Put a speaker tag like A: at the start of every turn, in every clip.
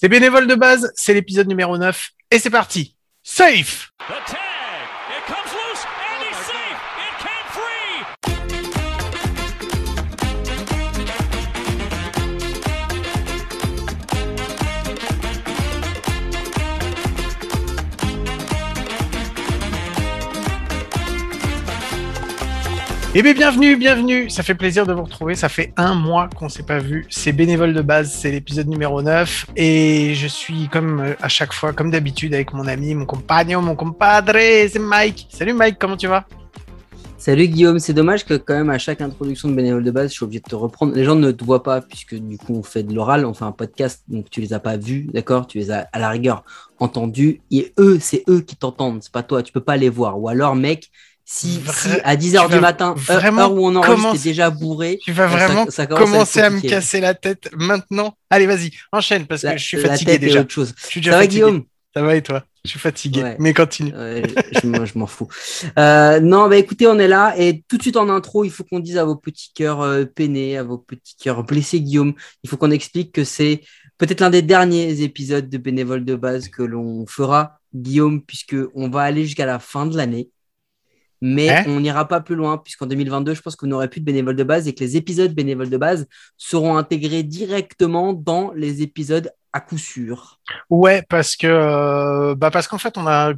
A: C'est bénévole de base, c'est l'épisode numéro 9 et c'est parti. Safe Eh bien, bienvenue, bienvenue. Ça fait plaisir de vous retrouver. Ça fait un mois qu'on s'est pas vu. C'est bénévole de base. C'est l'épisode numéro 9. Et je suis comme euh, à chaque fois, comme d'habitude, avec mon ami, mon compagnon, mon compadre. C'est Mike. Salut Mike, comment tu vas?
B: Salut Guillaume, c'est dommage que quand même à chaque introduction de bénévole de base, je suis obligé de te reprendre. Les gens ne te voient pas puisque du coup on fait de l'oral, on fait un podcast, donc tu les as pas vus, d'accord? Tu les as à la rigueur entendus et eux, c'est eux qui t'entendent, c'est pas toi, tu peux pas les voir. Ou alors mec, si, à 10h du matin, heure où on enregistre, déjà bourré.
A: Tu vas vraiment commencer à, me casser la tête maintenant. Allez, vas-y, enchaîne parce que je suis fatigué déjà.
B: Autre chose.
A: Je suis déjà Ça fatigué. va, Guillaume? Ça va et toi? Je suis fatigué, mais continue.
B: je, m'en fous. Euh, non, bah écoutez, on est là et tout de suite en intro, il faut qu'on dise à vos petits cœurs euh, peinés, à vos petits cœurs blessés, Guillaume, il faut qu'on explique que c'est peut-être l'un des derniers épisodes de bénévole de base que l'on fera, Guillaume, puisque on va aller jusqu'à la fin de l'année mais hein on n'ira pas plus loin, puisqu'en 2022, je pense qu'on n'aurait plus de bénévoles de base et que les épisodes bénévoles de base seront intégrés directement dans les épisodes à coup sûr.
A: Ouais, parce que euh, bah parce qu'en fait, on a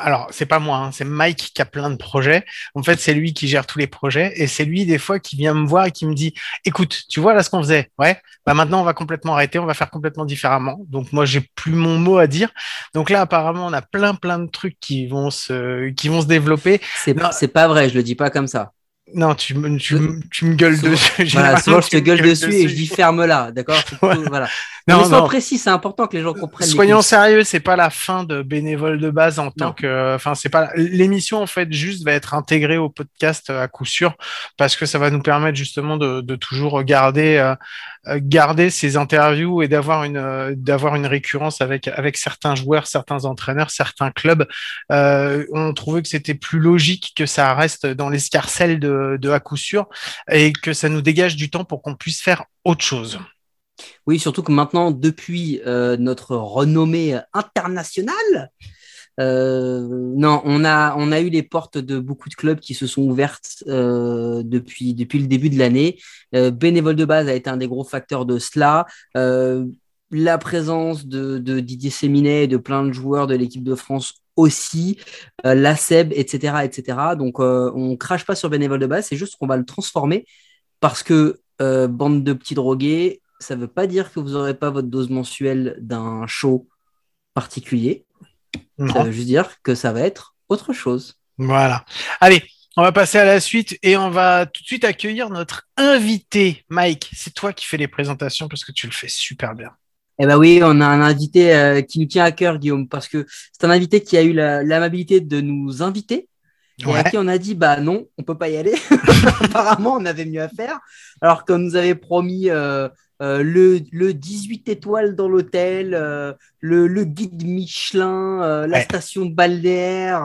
A: alors c'est pas moi, hein, c'est Mike qui a plein de projets. En fait, c'est lui qui gère tous les projets et c'est lui des fois qui vient me voir et qui me dit "Écoute, tu vois là ce qu'on faisait? Ouais, bah maintenant on va complètement arrêter, on va faire complètement différemment." Donc moi j'ai plus mon mot à dire. Donc là apparemment on a plein plein de trucs qui vont se qui vont se développer.
B: C'est c'est pas vrai, je le dis pas comme ça.
A: Non, tu me, tu, tu me gueules dessus.
B: Voilà, souvent, je te gueule dessus, et je dis ferme-la, d'accord? Voilà. Non, non. précis, c'est important que les gens comprennent.
A: Soyons sérieux, c'est pas la fin de bénévole de base en tant que, enfin, c'est pas l'émission en fait juste va être intégrée au podcast à coup sûr parce que ça va nous permettre justement de, de toujours garder, euh, euh, garder ces interviews et d'avoir une, euh, d'avoir une récurrence avec avec certains joueurs, certains entraîneurs, certains clubs. Euh, on trouvait que c'était plus logique que ça reste dans l'escarcelle de, de à coup sûr et que ça nous dégage du temps pour qu'on puisse faire autre chose.
B: Oui, surtout que maintenant, depuis euh, notre renommée internationale, euh, on a, eu les portes de beaucoup de clubs qui se sont ouvertes euh, depuis, depuis le début de l'année. Bénévole de base a été un des gros facteurs de cela. la présence de, Didier Séminet et de plein de joueurs de l'équipe de France aussi, la SEB, etc. etc. Donc, on crache pas sur Bénévole de base, c'est juste qu'on va le transformer parce que bande de petits drogués, ça ne veut pas dire que vous n'aurez pas votre dose mensuelle d'un show particulier. Ça veut juste dire que ça va être autre chose.
A: Voilà. Allez, on va passer à la suite et on va tout de suite accueillir notre invité. Mike, c'est toi qui fais les présentations parce que tu le fais super bien.
B: Eh ben oui, on a un invité euh, qui nous tient à cœur, Guillaume, parce que c'est un invité qui a eu l'amabilité de nous inviter et à qui on a dit bah non, on peut pas y aller. Apparemment, on avait mieux à faire. Alors qu'on nous avait promis euh, euh, le, le, 18 étoiles dans l'hôtel, euh, le, le, guide Michelin, euh, la station balnéaire,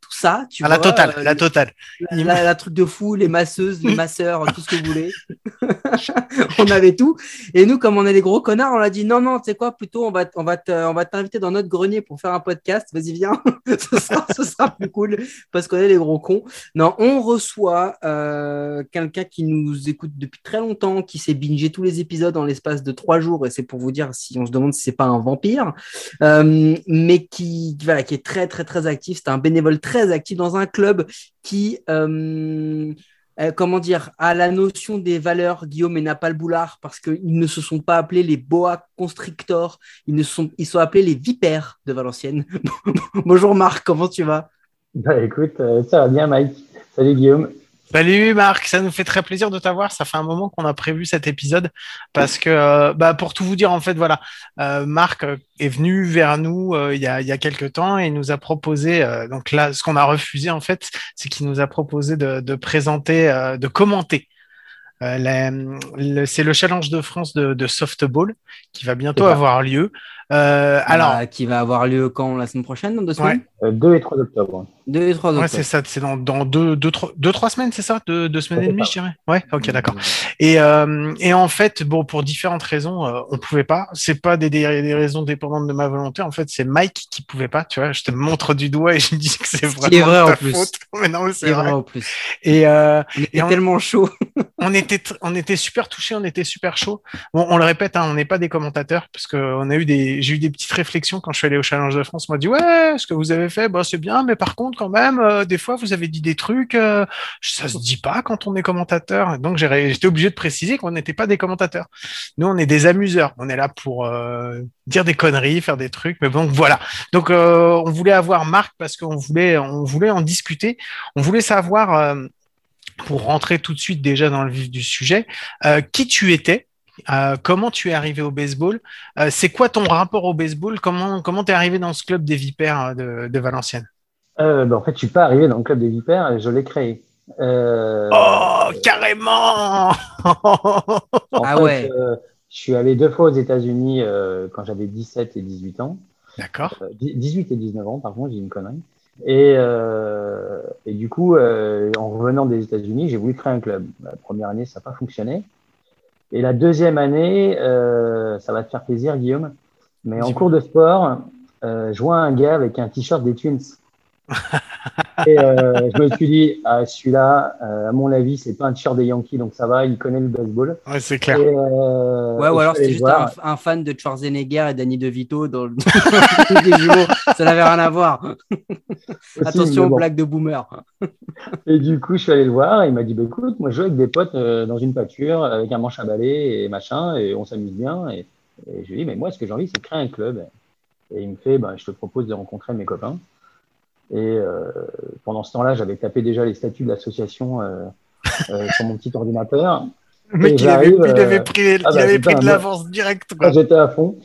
B: tout ça.
A: Tu ah, la totale, la totale.
B: La, truc de fou, les masseuses, les masseurs, tout ce que vous voulez. on avait tout. Et nous, comme on est des gros connards, on a dit non, non, tu sais quoi, plutôt on va, on va, on va t'inviter dans notre grenier pour faire un podcast. Vas-y, viens. ce, sera, ce, sera, plus cool parce qu'on est des gros cons. Non, on reçoit quelqu'un qui nous écoute depuis très longtemps, qui s'est bingé tous les épisodes dans l'espace de trois jours, et c'est pour vous dire si on se demande si c'est pas un vampire, euh, mais qui, qui est très très très actif. C'est un bénévole très actif dans un club qui euh, euh, comment dire, a la notion des valeurs, Guillaume, et n'a pas le boulard, parce qu'ils ne se sont pas appelés les boa constrictors, ils, ne sont, ils sont appelés les vipères de Valenciennes. Bonjour Marc, comment tu vas?
C: Bah écoute, ça va bien Mike. Salut Guillaume.
A: Salut Marc, ça nous fait très plaisir de t'avoir. Ça fait un moment qu'on a prévu cet épisode parce que, euh, bah, pour tout vous dire, en fait, voilà, euh, Marc euh, est venu vers nous il, y a, il y a quelques temps et nous a proposé, donc là, ce qu'on a refusé, en fait, c'est qu'il nous a proposé de, de présenter, de commenter c'est le Challenge de France de, de, softball qui va bientôt avoir lieu. Euh, alors,
B: qui va avoir lieu quand la semaine prochaine, dans deux semaines?
C: 2 et 3 octobre.
B: 2 et 3 octobre.
A: Ouais, c'est ça, c'est dans, dans deux, deux, trois, deux, trois semaines, c'est ça? Deux, deux semaines et demie, je dirais? Ouais, ok, d'accord. Et, euh, et en fait, bon, pour différentes raisons, euh, on pouvait pas. C'est pas des, des, des, raisons dépendantes de ma volonté. En fait, c'est Mike qui pouvait pas. Tu vois, je te montre du doigt et je dis que c'est vraiment
B: vrai,
A: ta
B: en plus.
A: faute. Mais non, c'est vrai.
B: vrai en plus.
A: Et, euh, Et
B: est
A: on-
B: tellement chaud.
A: on était, on était super touchés, on était super chaud. Bon, on le répète, hein, on n'est pas des commentateurs parce que on a eu des, j'ai eu des petites réflexions quand je suis allé au Challenge de France. On m'a dit ouais, ce que vous avez fait, bah c'est bien, mais par contre quand même, euh, des fois vous avez dit des trucs, euh, ça se dit pas quand on est commentateur. Donc j'étais obligé de préciser qu'on n'était pas des commentateurs. Nous on est des amuseurs. On est là pour euh, dire des conneries, faire des trucs. Mais bon voilà. Donc euh, on voulait avoir Marc parce qu'on voulait, on voulait en discuter. On voulait savoir. euh, pour rentrer tout de suite déjà dans le vif du sujet, euh, qui tu étais, euh, comment tu es arrivé au baseball, euh, c'est quoi ton rapport au baseball, comment comment t'es arrivé dans ce club des Vipères euh, de, de Valenciennes?
C: Euh, bah, en fait, je suis pas arrivé dans le club des Vipères, je l'ai créé. Euh,
A: Oh carrément.
C: en
B: Ah
C: fait,
B: ouais.
C: euh, je suis allé deux fois aux États-Unis euh, quand j'avais 17 et 18 ans.
A: D'accord.
C: Euh, 18 et 19 ans, par contre, j'ai une connerie. Et, euh, et du coup, euh, en revenant des États-Unis, j'ai voulu créer un club. La première année, ça n'a pas fonctionné. Et la deuxième année, euh, ça va te faire plaisir, Guillaume. Mais en cours de sport, euh, je vois un gars avec un t-shirt des Twins. et euh, je me suis dit, ah, celui-là, euh, à mon avis, c'est pas un t-shirt des Yankees, donc ça va, il connaît le baseball.
A: Ouais, c'est clair.
C: Et, euh,
B: Ouais, ou alors c'était juste un, un fan de Schwarzenegger et Danny DeVito dans le des jumeaux. Ça n'avait rien à voir.
C: Aussi,
B: Attention aux
C: bon.
B: blagues de boomer.
C: Et du coup, je suis allé le voir. Et il m'a dit bah, écoute, moi, je joue avec des potes euh, dans une pâture avec un manche à balai et machin, et on s'amuse bien. Et, et je lui ai dit mais moi, ce que j'ai envie, c'est de créer un club. Et il me fait bah, je te propose de rencontrer mes copains. Et euh, pendant ce temps-là, j'avais tapé déjà les statuts de l'association euh, euh, sur mon petit ordinateur. Et
A: il avait, il avait pris, il
C: ah bah,
A: avait
C: putain,
A: pris de l'avance direct. quoi.
C: Là, j'étais à fond.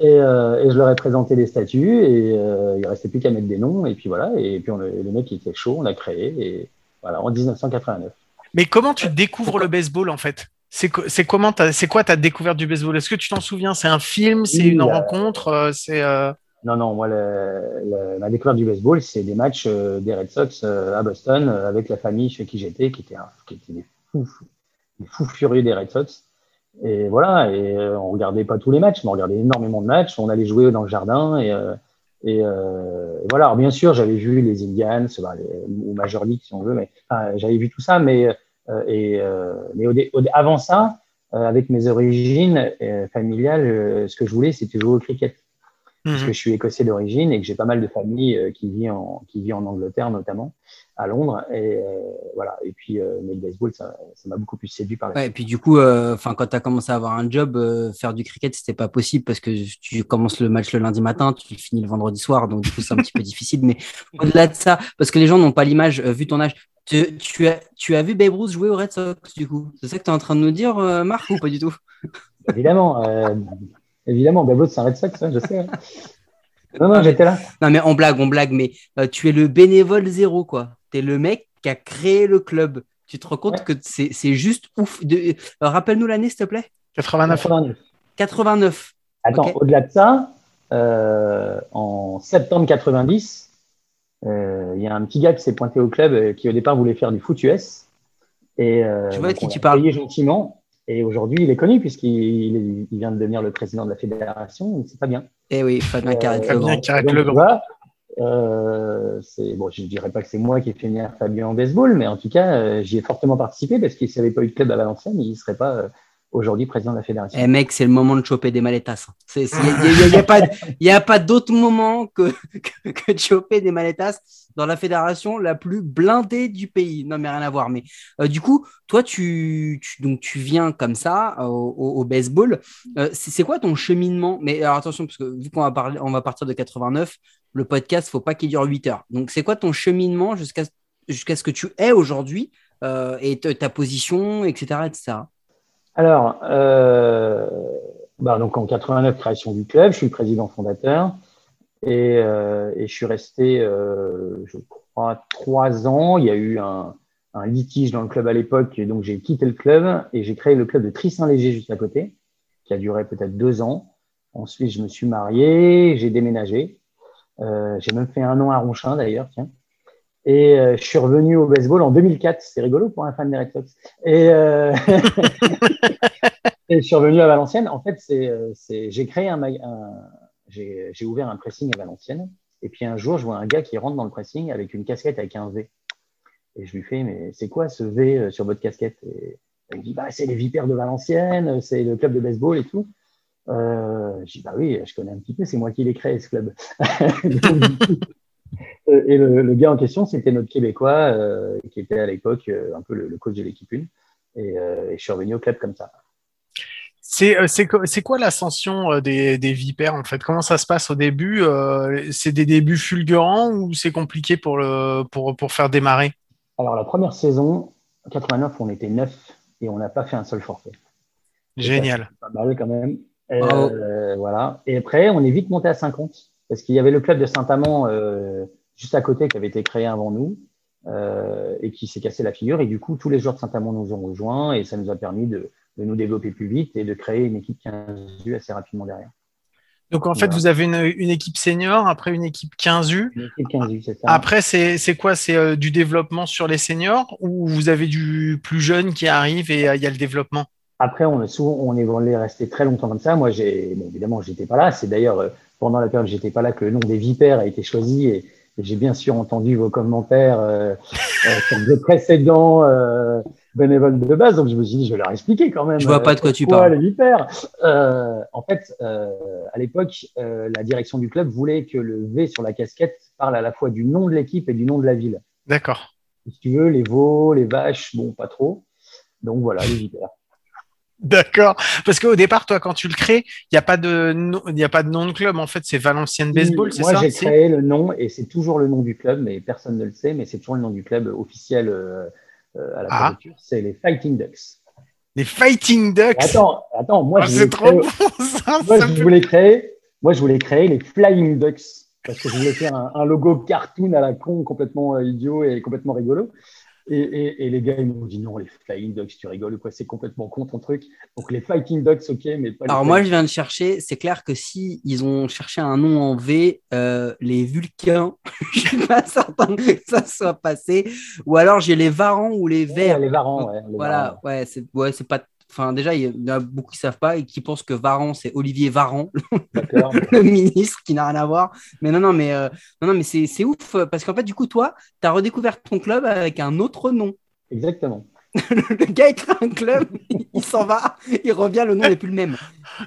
C: Et, euh, et je leur ai présenté les statuts et euh, il restait plus qu'à mettre des noms. Et puis voilà. Et puis on, le mec il était chaud, on l'a créé. Et voilà, en 1989.
A: Mais comment tu découvres le baseball en fait? C'est co- c'est comment c'est quoi ta découverte du baseball? Est-ce que tu t'en souviens? C'est un film? C'est
C: Oui,
A: une
C: euh,
A: rencontre? C'est euh,
C: Non, non, moi, ma découverte du baseball, c'est des matchs euh, des Red Sox euh, à Boston euh, avec la famille chez qui j'étais, qui était, qui était des, fous, des fous furieux des Red Sox. Et voilà, et on regardait pas tous les matchs, mais on regardait énormément de matchs. On allait jouer dans le jardin et, et, voilà. Alors, bien sûr, j'avais vu les Indians, ou Major League si on veut, mais j'avais vu tout ça. Mais, et, mais avant ça, avec mes origines familiales, ce que je voulais, c'était jouer au cricket parce
A: mhm.
C: que je suis écossais d'origine et que j'ai pas mal de famille euh, qui vit en qui vit en Angleterre notamment à Londres et euh, voilà et puis euh, mais le baseball ça m'a beaucoup plus séduit par la
B: Ouais, et puis du coup, euh, enfin, quand tu as commencé à avoir un job, faire du cricket, c'était pas possible parce que tu commences le match le lundi matin, tu finis le vendredi soir, donc du coup, c'est un petit peu difficile. Mais au-delà de ça, parce que les gens n'ont pas l'image, vu ton âge, tu, tu as, tu as vu Babe Ruth jouer au Red Sox, du coup. C'est ça que tu es en train de nous dire, Marc, ou pas du tout?
C: Évidemment évidemment Babot c'est un Red Sox je sais hein. non non j'étais là
B: Non, mais on blague, on blague, mais euh, tu es le bénévole zéro, quoi. Tu es le mec qui a créé le club. Tu te rends compte
C: Ouais.
B: que c'est c'est juste ouf. De... euh, Rappelle-nous l'année, s'il te plaît
A: 89.
C: 89
B: 89.
C: attends au-delà de ça euh, en septembre 90 euh, il y a un petit gars qui s'est pointé au club euh, qui au départ voulait faire du foot US et euh,
B: Je vois de qui tu parles?
C: gentiment et aujourd'hui il est connu puisqu'il il, il vient de devenir le président de la fédération c'est pas bien
B: Eh oui, Fabien
C: Euh,
B: Carrette
A: Fabien
B: Legrand.
A: Carrette
C: Donc,
A: Legrand.
C: tu vois, euh, c'est bon, je dirais pas que c'est moi qui ai fait venir Fabien en baseball, mais en tout cas, euh, j'y ai fortement participé parce qu'il s'il n'y avait pas eu de club à Valenciennes, il ne serait pas euh, aujourd'hui président de la fédération.
B: Eh mec, c'est le moment de choper des maletas. Il n'y a, pas, y a pas d'autre moment que, que, que de choper des maletas dans la fédération la plus blindée du pays. Non, mais rien à voir. Mais euh, du coup, toi, tu, tu, donc, tu viens comme ça euh, au, baseball. Euh, c'est quoi ton cheminement? Mais alors attention, parce que vu qu'on va, parler, on va partir de 89, le podcast, faut pas qu'il dure 8 heures. Donc, c'est quoi ton cheminement jusqu'à jusqu'à ce que tu es aujourd'hui et ta position, etc. etc.
C: Alors, euh, bah, donc en 89, création du club, je suis le président fondateur et, euh, je suis resté, euh, je crois, trois ans. Il y a eu un, litige dans le club à l'époque, donc j'ai quitté le club et j'ai créé le club de Trissin-Léger juste à côté, qui a duré peut-être deux ans. Ensuite, je me suis marié, j'ai déménagé. j'ai même fait un an à Ronchin d'ailleurs, tiens. Et je suis revenu au baseball en 2004. C'est rigolo pour un fan des Red Sox. Et, et je suis revenu à Valenciennes. En fait, c'est, j'ai créé un, j'ai ouvert un pressing à Valenciennes. Et puis un jour, je vois un gars qui rentre dans le pressing avec une casquette avec un V. Et je lui fais, mais c'est quoi ce V euh, sur votre casquette? Et Il me dit, bah, c'est les Vipères de Valenciennes, c'est le club de baseball et tout. Euh, je dis, bah oui, je connais un petit peu, c'est moi qui l'ai créé ce club. Euh, et le, gars en question, c'était notre Québécois euh, qui était à l'époque un peu le, coach de l'équipe 1. Et, et je suis revenu au club comme ça.
A: Euh, c'est quoi l'ascension euh, des, des, vipères en fait? Comment ça se passe au début euh, C'est des débuts fulgurants ou c'est compliqué pour, le, pour, pour faire démarrer?
C: Alors la première saison, 89, on était neuf et on n'a pas fait un seul forfait.
A: Génial.
C: Pas mal quand même. voilà. Et après, on est vite monté à 50 parce qu'il y avait le club de Saint-Amand juste à côté qui avait été créé avant nous. et qui s'est cassé la figure. Et du coup, tous les joueurs de Saint-Amand nous ont rejoints et ça nous a permis de, de nous développer plus vite et de créer une équipe 15U assez rapidement derrière.
A: Donc en fait, vous avez une, équipe senior, après une équipe 15U. Une équipe 15U, c'est ça. Après, c'est quoi? C'est euh, du développement sur les seniors ou vous avez du plus jeune qui arrive et euh, il y a le développement?
C: Après, on est souvent, on est resté très longtemps comme ça. Moi, j'ai, bon, évidemment, j'étais pas là. C'est d'ailleurs euh, pendant la période où j'étais pas là que le nom des Vipères a été choisi et, j'ai bien sûr entendu vos commentaires euh, sur les précédents bénévoles de base, donc je me suis dit, je vais leur expliquer quand même.
B: Je vois pas de quoi tu parles.
C: Les euh, en fait, euh, à l'époque, euh, la direction du club voulait que le V sur la casquette parle à la fois du nom de l'équipe et du nom de la ville.
A: D'accord.
C: Si tu veux, les veaux, les vaches, bon, pas trop. Donc voilà, les vipères.
A: D'accord. Parce qu'au départ, toi, quand tu le crées, il n'y a pas de il a pas de nom de club. En fait, c'est Valenciennes Baseball, c'est ça?
C: Moi, j'ai créé le nom et c'est toujours le nom du club, mais personne ne le sait. Mais c'est toujours le nom du club officiel euh, à la ah. c'est les Fighting Ducks.
A: Les Fighting Ducks?
C: Attends, attends, moi,
A: ah, je, voulais créer... ça,
C: moi je voulais créer, moi je voulais créer les Flying Ducks parce que je voulais faire un, logo cartoon à la con complètement euh, idiot et complètement rigolo. Et, les gars, ils m'ont dit non, les Flying Ducks, tu rigoles ou quoi C'est complètement con ton truc. Donc les Fighting Ducks, ok, mais pas
B: les Alors moi, je viens de chercher. C'est clair que si ils ont cherché un nom en V, euh, les Vulcains, je suis pas certain que ça soit passé. Ou alors j'ai les Varans ou les Verts.
C: les Varans, ouais.
B: voilà, ouais, c'est ouais, pas Enfin, déjà, il y en a beaucoup qui ne savent pas et qui pensent que Varan, c'est Olivier Varan, le ministre, qui n'a rien à voir. Mais non, non, mais, euh, non, non, mais c'est ouf parce qu'en fait, du coup, toi, tu as redécouvert ton club avec un autre nom.
C: Exactement.
B: le gars, il crée un club, il s'en va, il revient, le nom n'est plus le même.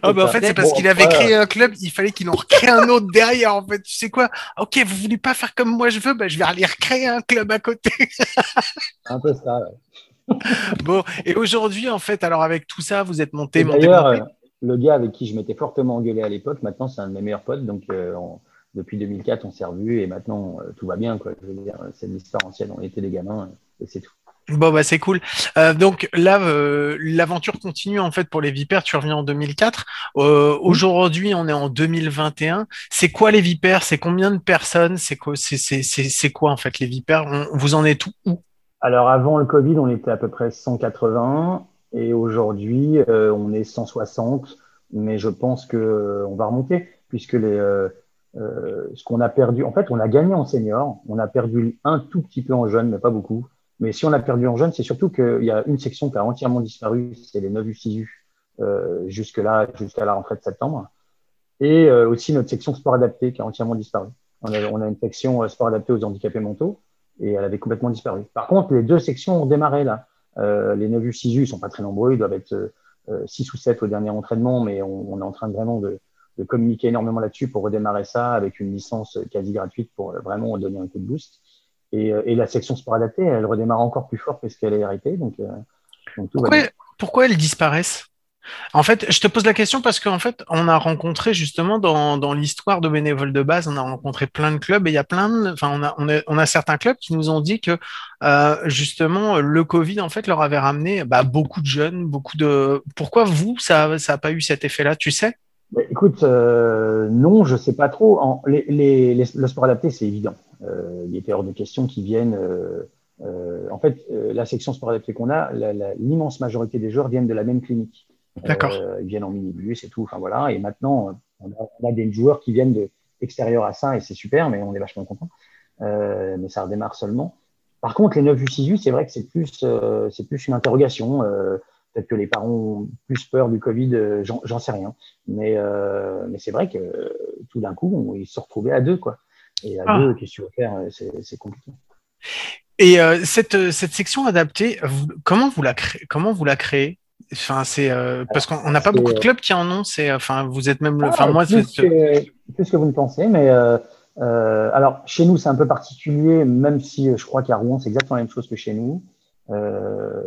A: Ah, bah, en fait, c'est parce qu'il avait créé un club, il fallait qu'il en recrée un autre derrière. En fait, tu sais quoi? Ok, vous voulez pas faire comme moi je veux, bah, je vais aller recréer un club à côté.
C: un peu ça, ouais
A: bon, et aujourd'hui, en fait, alors avec tout ça, vous êtes monté,
C: D'ailleurs, euh, le gars avec qui je m'étais fortement engueulé à l'époque, maintenant, c'est un de mes meilleurs potes. Donc, euh, depuis 2004, on s'est revus et maintenant, euh, tout va bien. Quoi. Je veux dire, c'est l'histoire ancienne. On était des gamins et c'est tout.
A: Bon bah c'est cool. donc là, l'aventure continue en fait pour les Vipères. Tu reviens en 2004. Aujourd'hui, on est en 2021. C'est quoi les Vipères? C'est combien de personnes? C'est quoi C'est quoi en fait les Vipères? Vous en êtes où?
C: Alors avant le Covid, on était à peu près 180 et aujourd'hui, euh, on est 160. Mais je pense que euh, va remonter puisque euh, ce qu'on a perdu, en fait, on a gagné en senior, on a perdu un tout petit peu en jeune, mais pas beaucoup. Mais si on a perdu en jeune, c'est surtout qu'il y a une section qui a entièrement disparu, c'est les 9 U6U, jusque là, jusqu'à la rentrée de septembre. Et aussi notre section sport adapté qui a entièrement disparu. On a, on a une section sport adapté aux handicapés mentaux et elle avait complètement disparu. Par contre, les deux sections ont démarré là. Euh, les 9 U, 6 U sont pas très nombreux, ils doivent être euh, 6 ou 7 au dernier entraînement, mais on, on est en train de vraiment de, de communiquer énormément là-dessus pour redémarrer ça avec une licence quasi gratuite pour vraiment donner un coup de boost. Et, euh, et la section sport adapté, elle redémarre encore plus fort parce qu'elle est arrêtée. Donc, euh,
A: donc tout pourquoi, pourquoi elles disparaissent? En fait, je te pose la question parce qu'en fait, on a rencontré justement dans, l'histoire de bénévoles de base, on a rencontré plein de clubs et il y a plein de, enfin, on a, certains clubs qui nous ont dit que euh, justement le Covid en fait leur avait ramené bah, beaucoup de jeunes, beaucoup de. Pourquoi vous ça, ça pas eu cet effet-là, tu sais?
C: Bah, Écoute, euh, non, je sais pas trop. Le sport adapté, c'est évident. Euh, il était hors de question qu'ils viennent. En fait, la section sport adapté qu'on a, l'immense majorité des joueurs viennent de la même clinique.
A: D'accord.
C: Euh, ils viennent en minibus et tout. Enfin voilà. Et maintenant, On a, des joueurs qui viennent de extérieur à ça et c'est super, mais on est vachement content. Euh, mais ça redémarre seulement. Par contre, les 9 u 6 u c'est vrai que c'est plus, euh, c'est plus une interrogation. Euh, peut-être que les parents ont plus peur du Covid, j'en sais rien. Mais, mais c'est vrai que tout d'un coup, ils se retrouvaient à deux. Quoi. Et à ah. deux, qu'est-ce que tu veux faire C'est compliqué.
A: Et cette, cette section adaptée, comment, vous la créez, comment vous la créez? Enfin, c'est parce qu'on n'a pas beaucoup de clubs qui en ont. C'est, enfin, vous êtes même. Enfin,
C: ah, moi, plus que, plus que vous ne pensez, mais euh, alors, chez nous, c'est un peu particulier, même si euh, je crois qu'à Rouen, c'est exactement la même chose que chez nous. Euh,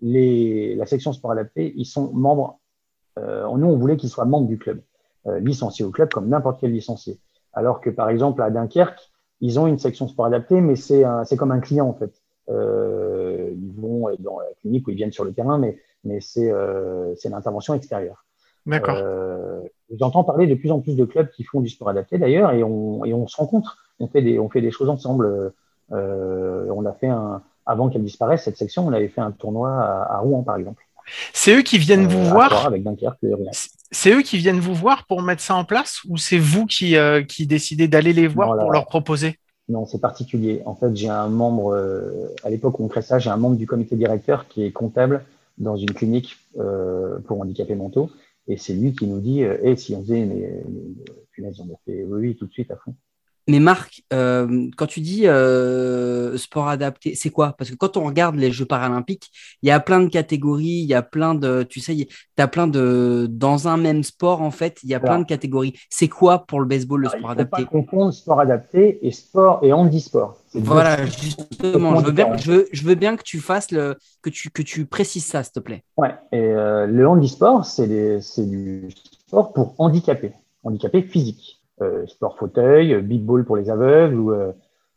C: les, la section sport adapté, ils sont membres. Euh, nous, on voulait qu'ils soient membres du club, euh, licenciés au club comme n'importe quel licencié. Alors que, par exemple, à Dunkerque, ils ont une section sport adapté, mais c'est comme un client en fait. Euh, ils vont dans la clinique ou ils viennent sur le terrain, mais, mais c'est l'intervention extérieure.
A: D'accord.
C: Euh, J'entends parler de plus en plus de clubs qui font du sport adapté d'ailleurs, et on, et on se rencontre. On fait des, on fait des choses ensemble. Euh, on a fait un, avant qu'elle disparaisse cette section, on avait fait un tournoi à, Rouen par exemple.
A: C'est eux qui viennent vous euh, voir. C'est eux qui viennent vous voir pour mettre ça en place, ou c'est vous qui, euh, qui décidez d'aller les voir pour leur proposer?
C: Non, c'est particulier. En fait, j'ai un membre euh, à l'époque où on crée ça, j'ai un membre du comité directeur qui est comptable dans une clinique pour handicapés mentaux et c'est lui qui nous dit, et euh, si on faisait une, punaise, on a fait oui, tout de suite à fond.
B: Mais Marc, euh, quand tu dis euh, sport adapté, c'est quoi? Parce que quand on regarde les Jeux paralympiques, il y a plein de catégories, il y a plein de, tu sais, tu as plein de, dans un même sport en fait, il y a plein de catégories. C'est quoi pour le baseball le sport adapté
C: Il faut pas confondre sport adapté et sport et handisport.
B: Voilà, justement, je veux, bien, je, veux, je veux, bien, que tu fasses le, que tu, que tu précises ça, s'il te plaît.
C: Ouais, et euh, le handisport, c'est du sport pour handicapés, handicapés physiques. Euh, sport fauteuil, big ball pour les aveugles ou, euh,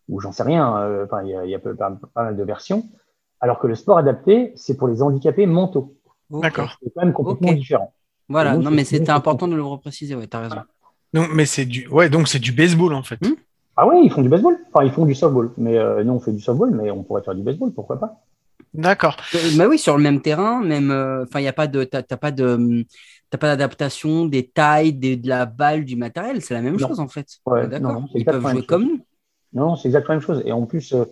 C: ou j'en sais rien. Euh, enfin, il y a, y a pas, mal de versions. Alors que le sport adapté, c'est pour les handicapés mentaux.
A: D'accord.
C: C'est quand même complètement différent.
B: Voilà, non, mais c'était important de le repréciser, ouais, as raison.
A: Donc, mais c'est du, ouais, donc c'est du baseball en fait. Hmm
C: ah oui, ils font du baseball. Enfin, ils font du softball. Mais nous, on fait du softball, mais on pourrait faire du baseball, pourquoi pas
A: D'accord.
B: Mais oui, sur le même terrain, même. Enfin, il n'y a pas de, t'as pas de, t'as pas d'adaptation des tailles, de la balle, du matériel. C'est la même chose en fait.
C: D'accord. Ils peuvent jouer comme nous. Non, c'est exactement la même chose. Et en plus, euh,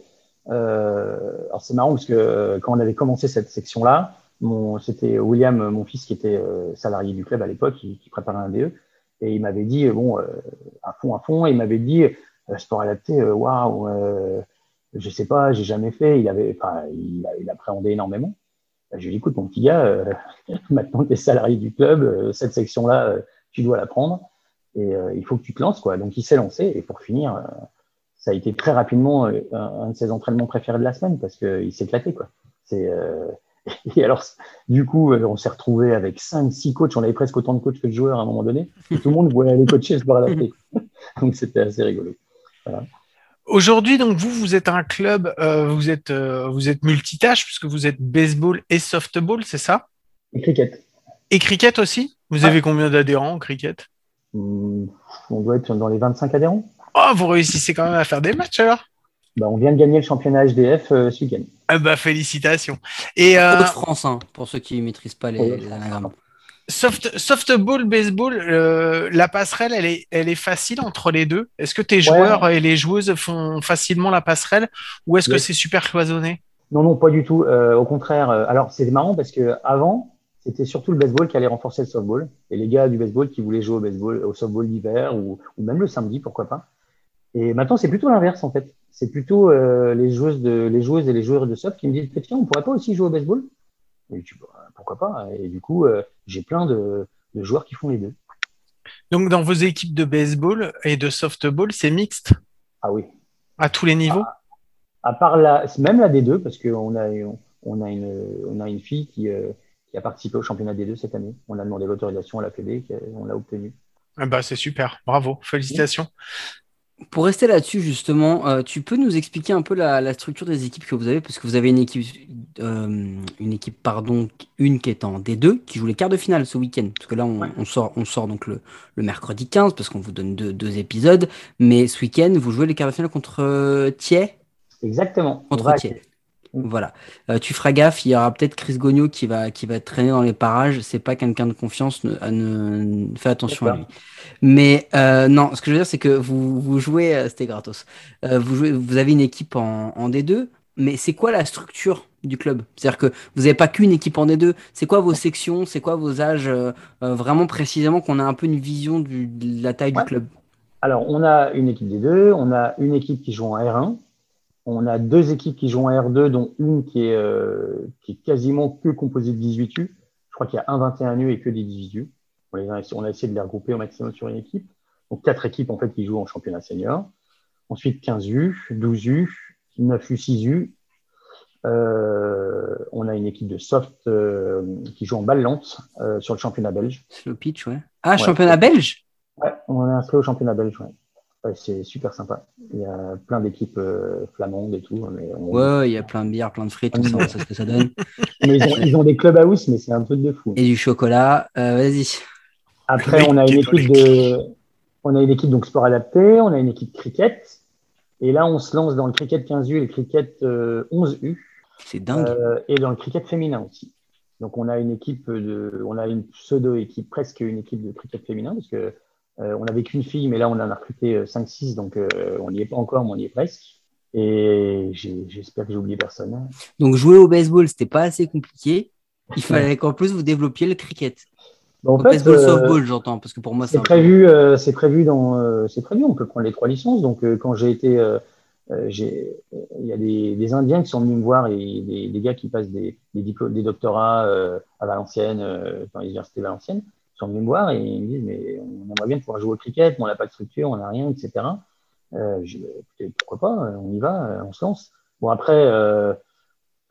C: euh alors c'est marrant parce que euh, quand on avait commencé cette section-là, c'était William, mon fils, qui était euh, salarié du club à l'époque, qui, qui, préparait un DE, et il m'avait dit bon à fond, à fond, et il m'avait dit sport adapté, waouh, je sais pas, j'ai jamais fait. Il avait, il, il appréhendait énormément. Bah, je lui ai dit, écoute, mon petit gars, euh, maintenant tu es salarié du club, euh, cette section-là, euh, tu dois la prendre et il faut que tu te lances. Quoi. Donc, il s'est lancé et pour finir, ça a été très rapidement un, de ses entraînements préférés de la semaine parce qu'il s'est éclaté. Quoi. Et alors, du coup, on s'est retrouvé avec 5 six coachs. On avait presque autant de coachs que de joueurs à un moment donné. tout le monde voulait aller coacher ce sport adapté. Donc, c'était assez rigolo. Voilà.
A: Aujourd'hui, donc vous, vous êtes un club, euh, vous êtes euh, vous êtes multitâche puisque vous êtes baseball et softball, c'est ça?
C: Et cricket.
A: Et cricket aussi? Vous avez combien d'adhérents au cricket?
C: Hmm, On doit être dans les 25 adhérents.
A: Oh, vous réussissez quand même à faire des matchs alors
C: bah, On vient de gagner le championnat HDF euh, ce week-end.
A: Ah bah, félicitations. Et
B: de France, hein, pour ceux qui ne maîtrisent pas les, les anagrammes.
A: Soft, softball, baseball, euh, la passerelle, elle est, elle est facile entre les deux. Est-ce que tes joueurs et les joueuses font facilement la passerelle ou est-ce que c'est super cloisonné?
C: Non, non, pas du tout. Euh, au contraire, euh, alors c'est marrant parce que avant, c'était surtout le baseball qui allait renforcer le softball et les gars du baseball qui voulaient jouer au baseball, au softball l'hiver ou, ou, même le samedi, pourquoi pas. Et maintenant, c'est plutôt l'inverse en fait. C'est plutôt les joueuses de, les joueuses et les joueurs de soft qui me disent tiens, on pourrait pas aussi jouer au baseball? Et tu, pourquoi pas? Et du coup, euh, j'ai plein de, joueurs qui font les deux.
A: Donc, dans vos équipes de baseball et de softball, c'est mixte?
C: Ah oui.
A: À tous les niveaux?
C: À, part la, même la D2, parce qu'on a, on a, une, on a une fille qui, euh, qui a participé au championnat D2 cette année. On a demandé l'autorisation à la Fédé, on l'a obtenue.
A: Ah bah, c'est super, bravo, félicitations.
B: Pour rester là-dessus, justement, euh, tu peux nous expliquer un peu la, structure des équipes que vous avez, parce que vous avez une équipe, euh, une équipe, pardon, une qui est en D2, qui joue les quarts de finale ce week-end. Parce que là, on, sort, on sort donc le, mercredi 15, parce qu'on vous donne deux, épisodes. Mais ce week-end, vous jouez les quarts de finale contre euh, Thiers?
C: Exactement.
B: Contre Thiers. Voilà. Euh, tu feras gaffe, il y aura peut-être Chris Gogno qui va, qui va traîner dans les parages. C'est pas quelqu'un de confiance, ne, ne, fais attention à lui. Mais euh, non, ce que je veux dire, c'est que vous, vous jouez, euh, c'était gratos. vous, jouez, vous avez une équipe en, en D2, mais c'est quoi la structure du club? C'est-à-dire que vous n'avez pas qu'une équipe en D2. C'est quoi vos sections? C'est quoi vos âges Vraiment précisément, qu'on a un peu une vision du, de la taille du club?
C: Alors, on a une équipe D2, on a une équipe qui joue en R1 on a deux équipes qui jouent en R2, dont une qui est, euh, qui est quasiment que composée de 18 U. Je crois qu'il y a un 21 U et que des 18 U. On, a, essayé de les regrouper au maximum sur une équipe. Donc, quatre équipes en fait qui jouent en championnat senior. Ensuite, 15 U, 12 U, 9 U, 6 U. on a une équipe de soft euh, qui joue en balle lente euh, sur le championnat belge.
B: Slow pitch, ouais. Ah, championnat belge?
C: Ouais, on est inscrit au championnat belge, ouais c'est super sympa. Il y a plein d'équipes euh, flamandes et tout. Mais
B: Ouais, il y a plein de bières, plein de frites, tout ça, c'est ce que ça donne.
C: mais ils, ont, ils ont, des clubhouse, mais c'est un truc de fou.
B: Et du chocolat, euh, vas-y.
C: Après, on a une équipe de. On a une équipe donc sport adapté, on a une équipe cricket. Et là, on se lance dans le cricket 15U et le cricket 11U. Euh,
B: c'est dingue.
C: et dans le cricket féminin aussi. Donc, on a une équipe de. On a une pseudo-équipe, presque une équipe de cricket féminin, parce que euh, on n'avait qu'une fille, mais là, on en a recruté 5-6, euh, donc euh, on n'y est pas encore, mais on y est presque. Et j'espère que j'ai oublié personne.
B: Donc, jouer au baseball, c'était pas assez compliqué. Il fallait qu'en plus, vous développiez le cricket. Baseball, softball, j'entends, parce que pour moi,
C: c'est prévu. c'est prévu dans. c'est prévu. On peut prendre les trois licences. Donc, quand j'ai été, il y a des, Indiens qui sont venus me voir et des, gars qui passent des, des doctorats à Valenciennes, dans l'université Valenciennes sont venus me voir et ils me disent mais on aimerait bien pouvoir jouer au cricket, mais on n'a pas de structure, on n'a rien, etc. Euh, je dis, pourquoi pas, on y va, on se lance. Bon après, euh,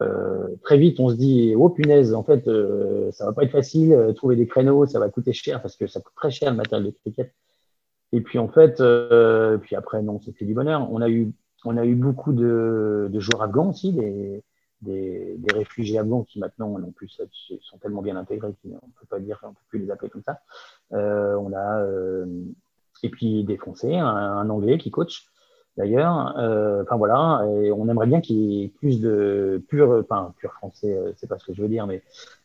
C: euh, très vite on se dit oh punaise, en fait euh, ça va pas être facile, euh, trouver des créneaux, ça va coûter cher parce que ça coûte très cher le matériel de cricket. Et puis en fait, euh, puis après non, c'était du bonheur. On a eu on a eu beaucoup de, de joueurs afghans aussi, des, des, réfugiés afghans qui maintenant non plus sont tellement bien intégrés qu'on ne peut pas dire, on peut plus les appeler comme ça. Euh, on a euh, et puis des Français, un, Anglais qui coach d'ailleurs. Euh, enfin voilà, et on aimerait bien qu'il y ait plus de pur, enfin pur français, c'est pas ce que je veux dire, mais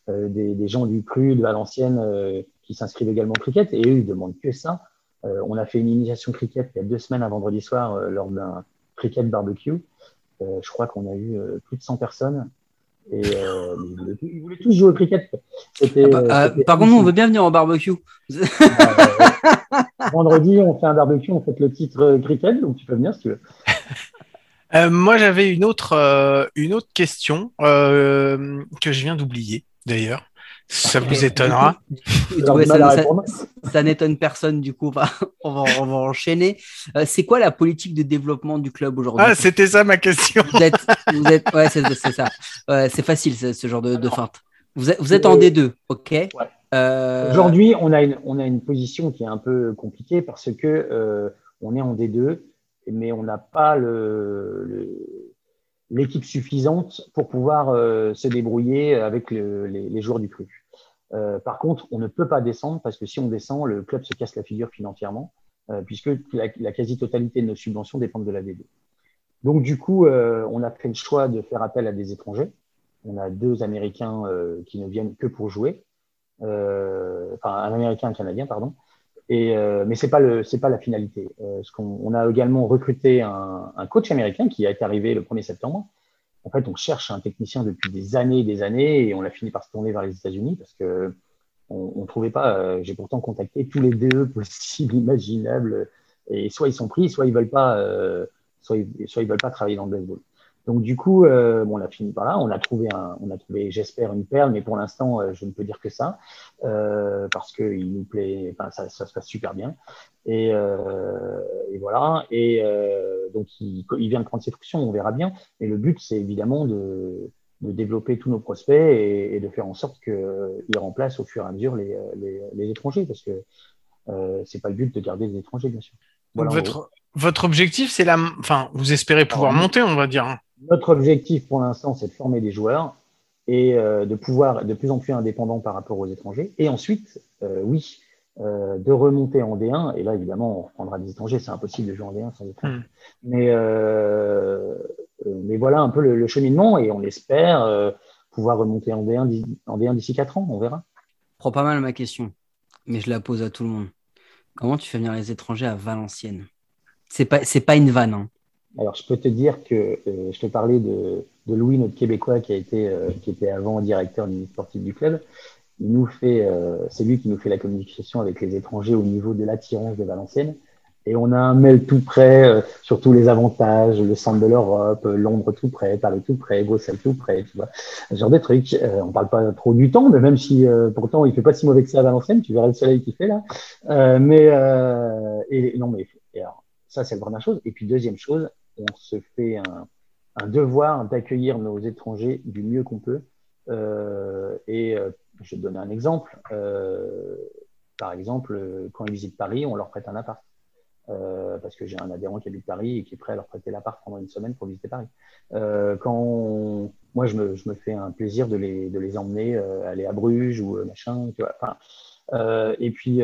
C: des, des, gens du cru de Valenciennes qui s'inscrivent également au cricket et eux ils demandent que ça. on a fait une initiation cricket il y a deux semaines un vendredi soir lors d'un cricket barbecue. Euh, je crois qu'on a eu euh, plus de 100 personnes. Et euh, ils, voulaient, tous jouer au cricket.
B: Ah bah, par contre, on veut bien venir au barbecue.
C: vendredi, on fait un barbecue, on fait le titre cricket, donc tu peux venir si tu
A: veux. moi, j'avais une autre, une autre question que je viens d'oublier, d'ailleurs. Ça vous étonnera.
B: ça, n'étonne personne, du coup, on va, on va, enchaîner. Euh, c'est quoi la politique de développement du club aujourd'hui?
A: Ah, c'était ça ma question.
B: Vous êtes, vous êtes... Ouais, c'est ça. c'est facile, ce genre de, de feinte. Vous êtes, vous êtes en D2, ok?
C: euh, Aujourd'hui, on, a une, on a une position qui est un peu compliquée parce que euh, on est en D2, mais on n'a pas le l'équipe suffisante pour pouvoir euh, se débrouiller avec le, les, les, joueurs du cru. Euh, par contre, on ne peut pas descendre parce que si on descend, le club se casse la figure financièrement, euh, puisque la, quasi-totalité de nos subventions dépendent de la D2. Donc, du coup, euh, on a fait le choix de faire appel à des étrangers. On a deux Américains qui ne viennent que pour jouer, enfin un Américain un Canadien, pardon. Mais le, c'est pas la finalité. Ce on a également recruté un, un, coach américain qui est arrivé le 1er septembre. En fait, on cherche un technicien depuis des années et des années et on a fini par se tourner vers les États-Unis parce que on, on trouvait pas. Euh, j'ai pourtant contacté tous les DE possibles, imaginables, et soit ils sont pris, soit ils veulent pas, euh, soit ils, soit ils veulent pas travailler dans le baseball. Donc du coup, euh, bon, on a fini par là. On a trouvé, un, on a trouvé, j'espère, une perle, mais pour l'instant, euh, je ne peux dire que ça euh, parce que il nous plaît. Enfin, ça, ça, se passe super bien. Et, et voilà. Et donc il, il, vient de prendre ses fonctions. On verra bien. Mais le but, c'est évidemment de, de, développer tous nos prospects et, et de faire en sorte qu'ils remplacent au fur et à mesure les, les, les étrangers, parce que euh, c'est pas le but de garder les étrangers, bien sûr.
A: Voilà, votre, votre objectif, c'est la, enfin, vous espérez pouvoir monter, on va dire.
C: Notre objectif pour l'instant, c'est de former des joueurs et euh, de pouvoir être de plus en plus indépendant par rapport aux étrangers. Et ensuite, euh, oui, euh, de remonter en D1. Et là, évidemment, on reprendra des étrangers. C'est impossible de jouer en D1 sans étrangers. Hmm. Mais mais voilà un peu le, cheminement et on espère pouvoir remonter en D1, en D1 d'ici 4 ans, on verra.
B: Prends pas mal ma question, mais je la pose à tout le monde. Comment tu fais venir les étrangers à Valenciennes? C'est pas, c'est pas une vanne. Hein.
C: Alors, je peux te dire que je te parlais de, Louis, notre Québécois, qui a été, qui était avant directeur du sportif du club il nous fait, euh, c'est lui qui nous fait la communication avec les étrangers au niveau de l'attirance de Valenciennes. Et on a un mail tout prêt euh, sur tous les avantages, le centre de l'Europe, euh, Londres tout prêt, Paris tout prêt, Bruxelles tout prêt, tu vois, ce genre de trucs. Euh, on parle pas trop du temps, mais même si pourtant il fait pas si mauvais que ça à Valenciennes, tu verras le soleil qui fait là. mais et, non mais alors, ça c'est la première chose. Et puis deuxième chose, on se fait un, devoir d'accueillir nos étrangers du mieux qu'on peut. et je vais donner un exemple. Euh, par exemple, quand ils visitent Paris, on leur prête un appart. Euh, parce que j'ai un adhérent qui habite Paris et qui est prêt à leur prêter l'appart pendant une semaine pour visiter Paris. Euh, quand moi, je me, fais un plaisir de les, emmener aller à Bruges ou machin, et puis,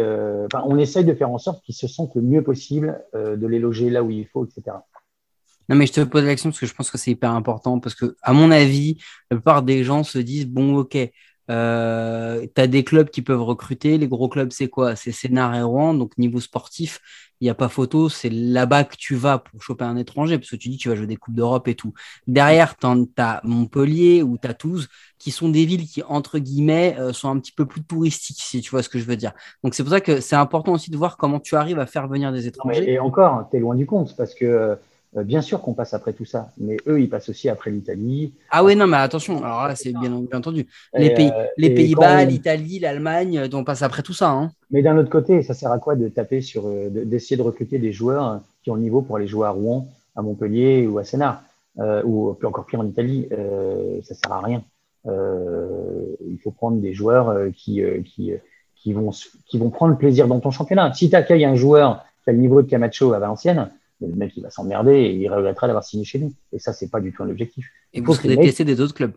C: on essaye de faire en sorte qu'ils se sentent le mieux possible, de les loger là où il faut, etc.
B: Non, mais je te pose la question parce que je pense que c'est hyper important parce que, à mon avis, la plupart des gens se disent bon, ok, euh, tu as des clubs qui peuvent recruter. Les gros clubs, c'est quoi? C'est Sénart et Rouen. Donc, niveau sportif, il n'y a pas photo. C'est là-bas que tu vas pour choper un étranger, parce que tu dis que tu vas jouer des Coupes d'Europe et tout. Derrière, tu as Montpellier ou tu as Toulouse, qui sont des villes qui, entre guillemets, euh, sont un petit peu plus touristiques, si tu vois ce que je veux dire. Donc, c'est pour ça que c'est important aussi de voir comment tu arrives à faire venir des étrangers.
C: et encore, tu es loin du compte, parce que euh, bien sûr qu'on passe après tout ça, mais eux, ils passent aussi après l'Italie.
B: Ah oui, non, mais attention, alors là, c'est bien, entendu. Les, pays, euh, les Pays-Bas, l'Italie, l'Allemagne, euh, on passe après tout ça. Hein.
C: Mais d'un autre côté, ça sert à quoi de taper sur, d'essayer de recruter des joueurs qui ont le niveau pour aller jouer à Rouen, à Montpellier ou à Sénart, ou encore pire en Italie, ça sert à rien. il faut prendre des joueurs qui, qui, qui, vont, qui vont prendre plaisir dans ton championnat. Si tu accueilles un joueur qui a le niveau de Camacho à Valenciennes, le mec il va s'emmerder et il regrettera d'avoir signé chez nous. Et ça, c'est pas du tout un objectif.
B: Et vous serez détesté des autres clubs.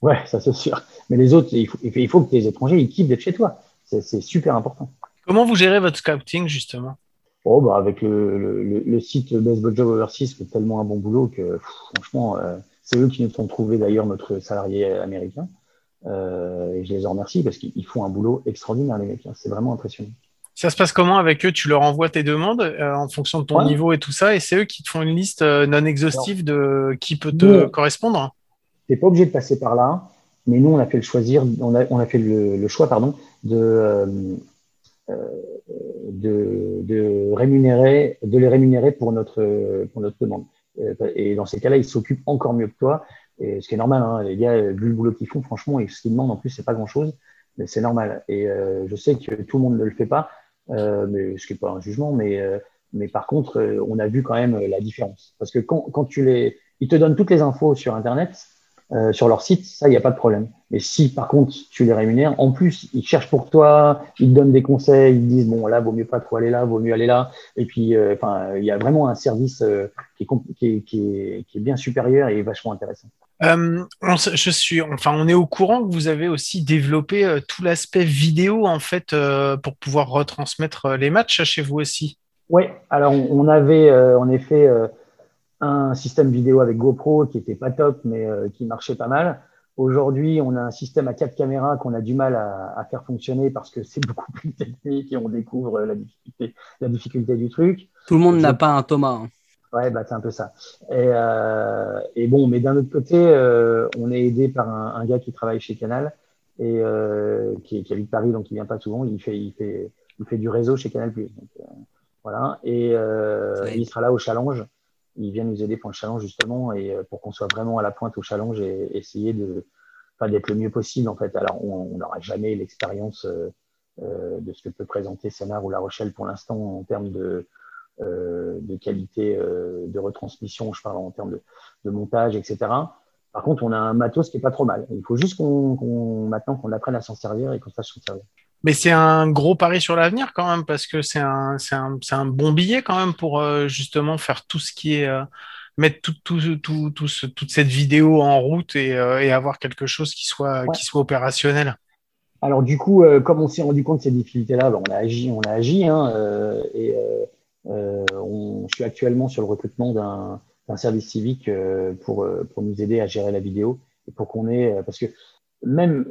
C: Ouais, ça c'est sûr. Mais les autres, il faut, il faut que tes étrangers ils kiffent d'être chez toi. C'est super important.
A: Comment vous gérez votre scouting justement?
C: Oh, bah avec le, le, le, site Baseball Job Overseas fait tellement un bon boulot que franchement, euh, c'est eux qui nous ont trouvé d'ailleurs notre salarié américain. Euh, et je les en remercie parce qu'ils font un boulot extraordinaire, les mecs. Hein. C'est vraiment impressionnant.
A: Ça se passe comment avec eux? Tu leur envoies tes demandes euh, en fonction de ton niveau et tout ça, et c'est eux qui te font une liste euh, non exhaustive de qui peut te correspondre?
C: Tu n'es pas obligé de passer par là, mais nous, on a fait le, choisir, on a, on a fait le, choix pardon, de, euh, de, de, rémunérer, de les rémunérer pour notre, pour notre demande. Et dans ces cas-là, ils s'occupent encore mieux que toi. Et ce qui est normal, hein, les gars, vu le boulot qu'ils font, franchement, et ce qu'ils demandent en plus, c'est pas grand-chose mais c'est normal. Et je sais que tout le monde ne le fait pas, mais ce qui n'est pas un jugement, mais, euh, mais par contre, euh, on a vu quand même la différence. Parce que quand, quand tu les, ils te donnent toutes les infos sur Internet, sur leur site, ça, il n'y a pas de problème. Mais si par contre tu les rémunères, en plus, ils cherchent pour toi, ils te donnent des conseils, ils disent bon là, vaut mieux pas trop aller là, vaut mieux aller là. Et puis, enfin, il y a vraiment un service est, qui, est, qui, est, qui, est, bien supérieur et vachement intéressant.
A: Euh, on, je suis, enfin, on est au courant que vous avez aussi développé euh, tout l'aspect vidéo en fait euh, pour pouvoir retransmettre les matchs chez vous aussi.
C: Oui, alors on, avait en effet un système vidéo avec GoPro qui était pas top, mais qui marchait pas mal. Aujourd'hui, on a un système à quatre caméras qu'on a du mal à, à faire fonctionner parce que c'est beaucoup plus technique et on découvre la difficulté, la difficulté du truc.
B: Tout le monde n'a pas un Thomas. Hein.
C: Ouais, bah, c'est un peu ça. Et, euh, et bon, mais d'un autre côté, euh, on est aidé par un, un, gars qui travaille chez Canal et euh, qui, qui, habite Paris, donc il vient pas souvent. Il fait, il fait, il fait du réseau chez Canal+. Voilà. Et il sera là au challenge. Il vient nous aider pour le challenge justement et pour qu'on soit vraiment à la pointe au challenge et essayer de, d'être le mieux possible en fait. Alors, on n'aura jamais l'expérience de ce que peut présenter Sénard ou La Rochelle pour l'instant en termes de de qualité euh, de retransmission, je parle en termes de, montage, etc. Par contre, on a un matos qui est pas trop mal. Il faut juste qu'on maintenant qu'on apprenne à s'en servir et qu'on sache s'en servir.
A: Mais c'est un gros pari sur l'avenir quand même, parce que c'est un, un, un, bon billet quand même pour euh, justement faire tout ce qui est. mettre tout, tout, tout, tout ce, toute cette vidéo en route et, et, avoir quelque chose qui soit, qui soit opérationnel.
C: Alors du coup, comme on s'est rendu compte de ces difficultés-là, ben, on a agi, on a agi, hein, et euh, je suis actuellement sur le recrutement d'un service civique pour, pour nous aider à gérer la vidéo et pour qu'on ait, parce que même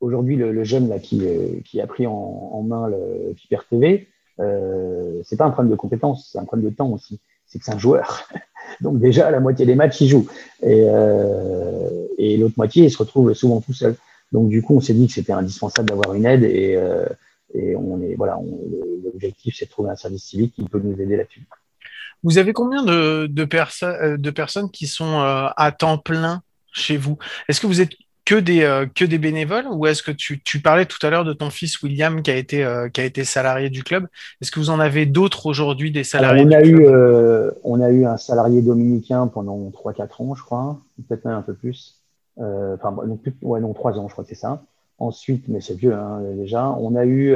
C: aujourd'hui, le, jeune là, qui, a pris en, main le Fiper TV, euh, c'est pas un problème de compétence, c'est un problème de temps aussi. C'est que c'est un joueur. Donc déjà, la moitié des matchs, il joue. Et, euh, l'autre moitié, il se retrouve souvent tout seul. Donc du coup, on s'est dit que c'était indispensable d'avoir une aide et, euh, et on est voilà, l'objectif c'est de trouver un service civique qui peut nous aider là-dessus.
A: Vous avez combien de, de, euh, de personnes qui sont euh, à temps plein chez vous? Est-ce que vous êtes que des, euh, que des bénévoles ou est-ce que tu, tu, parlais tout à l'heure de ton fils William qui a été, euh, qui a été salarié du club? Est-ce que vous en avez d'autres aujourd'hui des salariés
C: on, a eu, on a eu un salarié dominicain pendant 3-4 ans, je crois, peut-être même un peu plus. Enfin, non, ouais, non, 3 ans, je crois que c'est ça. Ensuite, mais c'est vieux hein, déjà, on a eu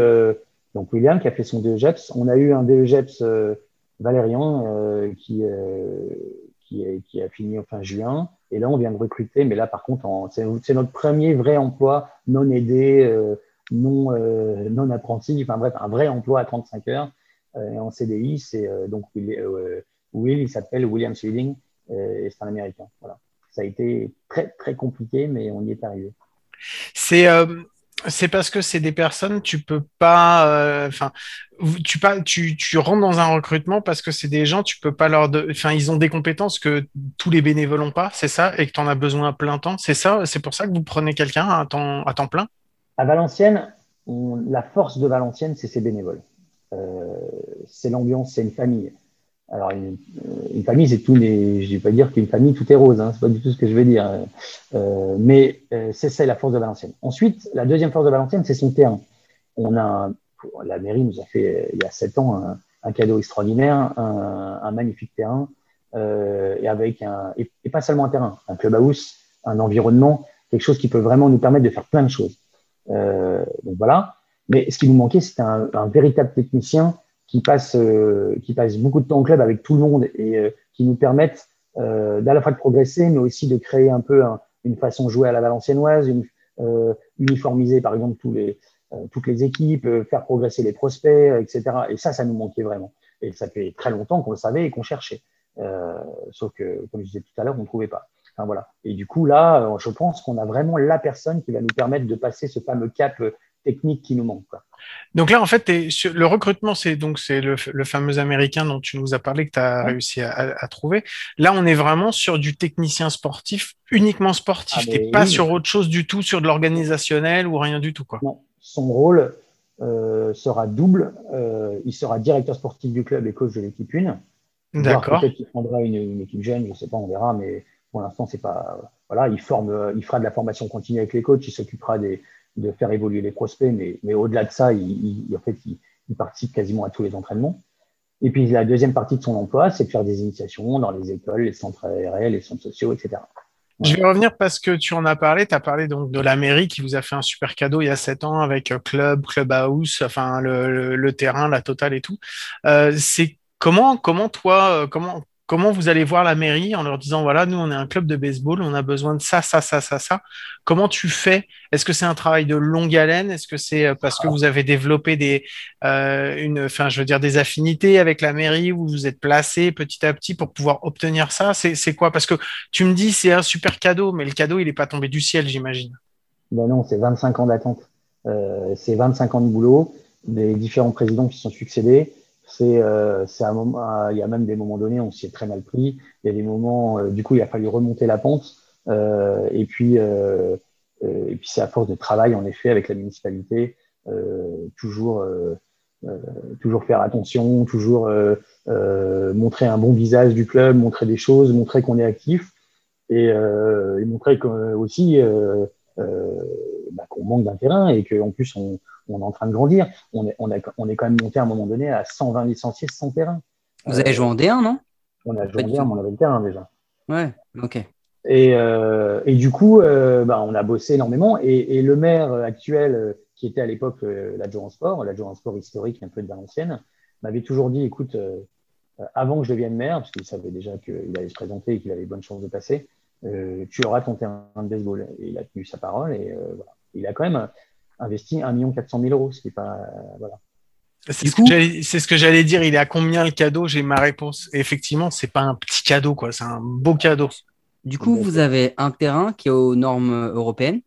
C: donc William qui a fait son DEGEPS. On a eu un DEGEPS Valérian qui, qui, qui, a fini en fin juin. Et là, on vient de recruter, mais là, par contre, c'est notre premier vrai emploi non aidé, euh, non, euh, non apprenti, enfin bref, un vrai emploi à 35 heures euh, en CDI. C'est donc Will, Will il s'appelle William Sweding et c'est un Américain. Voilà. Ça a été très très compliqué, mais on y est arrivé.
A: C'est c'est parce que c'est des personnes, tu peux pas, euh, enfin, tu, pas, tu, tu rentres dans un recrutement parce que c'est des gens, tu peux pas leur, enfin, ils ont des compétences que tous les bénévoles n'ont pas, c'est ça, et que tu en as besoin à plein temps, c'est ça, c'est pour ça que vous prenez quelqu'un à temps, à temps plein?
C: À Valenciennes, la force de Valenciennes, c'est ses bénévoles. Euh, c'est l'ambiance, c'est une famille. Alors, une, une famille, c'est tout. Les, je ne vais pas dire qu'une famille, tout est rose. Hein, c'est pas du tout ce que je veux dire. Euh, mais euh, c'est ça la force de Valenciennes. Ensuite, la deuxième force de Valenciennes, c'est son terrain. On a, la mairie nous a fait euh, il y a sept ans un, cadeau extraordinaire, un, un magnifique terrain, euh, et avec un et, pas seulement un terrain, un clubhouse, un environnement, quelque chose qui peut vraiment nous permettre de faire plein de choses. Euh, donc voilà. Mais ce qui nous manquait, c'était un, un véritable technicien qui passent, euh, qui passent beaucoup de temps au club avec tout le monde et euh, qui nous permettent euh, d'à la fois de progresser, mais aussi de créer un peu une façon de jouer à la valenciennoise, une, uniformiser par exemple tous les, toutes les équipes, faire progresser les prospects, etc. Et ça, ça nous manquait vraiment. Et ça fait très longtemps qu'on le savait et qu'on cherchait. sauf que, comme je disais tout à l'heure, on ne trouvait pas. Enfin, voilà. Et du coup, là, je pense qu'on a vraiment la personne qui va nous permettre de passer ce fameux cap technique qui nous manque. Quoi.
A: Donc là, en fait, le recrutement, c'est donc c'est le, fameux américain dont tu nous as parlé que tu as réussi à, trouver. Là, on est vraiment sur du technicien sportif, uniquement sportif. Ah, tu n'es pas sur autre chose du tout, sur de l'organisationnel ou rien du tout. Quoi.
C: Non, son rôle euh, sera double. Euh, il sera directeur sportif du club et coach de l'équipe 1.
A: D'accord.
C: Peut-être qu'il prendra une, une, équipe jeune, je ne sais pas, on verra, mais pour l'instant, c'est pas. Voilà, il forme, il fera de la formation continue avec les coachs, il s'occupera des, de faire évoluer les prospects, mais, mais au-delà de ça, il, en fait, il, participe quasiment à tous les entraînements. Et puis la deuxième partie de son emploi, c'est de faire des initiations dans les écoles, les centres aériens, les centres sociaux, etc.
A: Je vais revenir parce que tu en as parlé, tu as parlé donc de la mairie qui vous a fait un super cadeau il y a sept ans avec club, clubhouse, enfin le, le, terrain, la totale et tout. Euh, c'est comment, comment toi, euh, comment, comment vous allez voir la mairie en leur disant voilà, nous on est un club de baseball, on a besoin de ça, ça, ça, ça, ça. Comment tu fais? Est-ce que c'est un travail de longue haleine? Est-ce que c'est euh, parce que vous avez développé des, euh, une, enfin, je veux dire des affinités avec la mairie où vous êtes placé petit à petit pour pouvoir obtenir ça? C'est quoi? Parce que tu me dis c'est un super cadeau, mais le cadeau il n'est pas tombé du ciel, j'imagine.
C: Ben non, c'est 25 ans d'attente. Euh, c'est 25 ans de boulot, des différents présidents qui sont succédés. C'est euh, un moment, il y a même des moments donnés, on s'y est très mal pris. Il y a des moments, euh, du coup, il a fallu remonter la pente. Euh, et puis, euh, et puis c'est à force de travail, en effet, avec la municipalité, toujours, toujours faire attention, toujours montrer un bon visage du club, montrer des choses, montrer qu'on est actif et, et montrer aussi bah, qu'on manque d'un terrain et qu'en plus on, on est en train de grandir. On est, on, on est quand même monté à un moment donné à 120 licenciés sans terrain.
B: Vous avez joué en D1, non?
C: On a joué en D1, mais on avait le terrain déjà.
B: Ouais, ok.
C: Et, euh, et du coup, euh, bah, on a bossé énormément. Et, le maire actuel, euh, qui était à l'époque l'adjoint sport, l'adjoint sport historique un peu de Valenciennes, m'avait toujours dit écoute, avant que je devienne maire, parce qu'il savait déjà qu'il allait se présenter et qu'il avait bonne chance de passer, tu auras ton terrain de baseball. Et il a tenu sa parole. Et voilà. Il a quand même investi 1 400 000 euros, ce qui est pas. voilà.
A: C'est ce, que j'allais dire. Il est à combien le cadeau? J'ai ma réponse. effectivement, c'est pas un petit cadeau, quoi. C'est un beau cadeau.
B: Du coup, vous avez un terrain qui est aux normes européennes?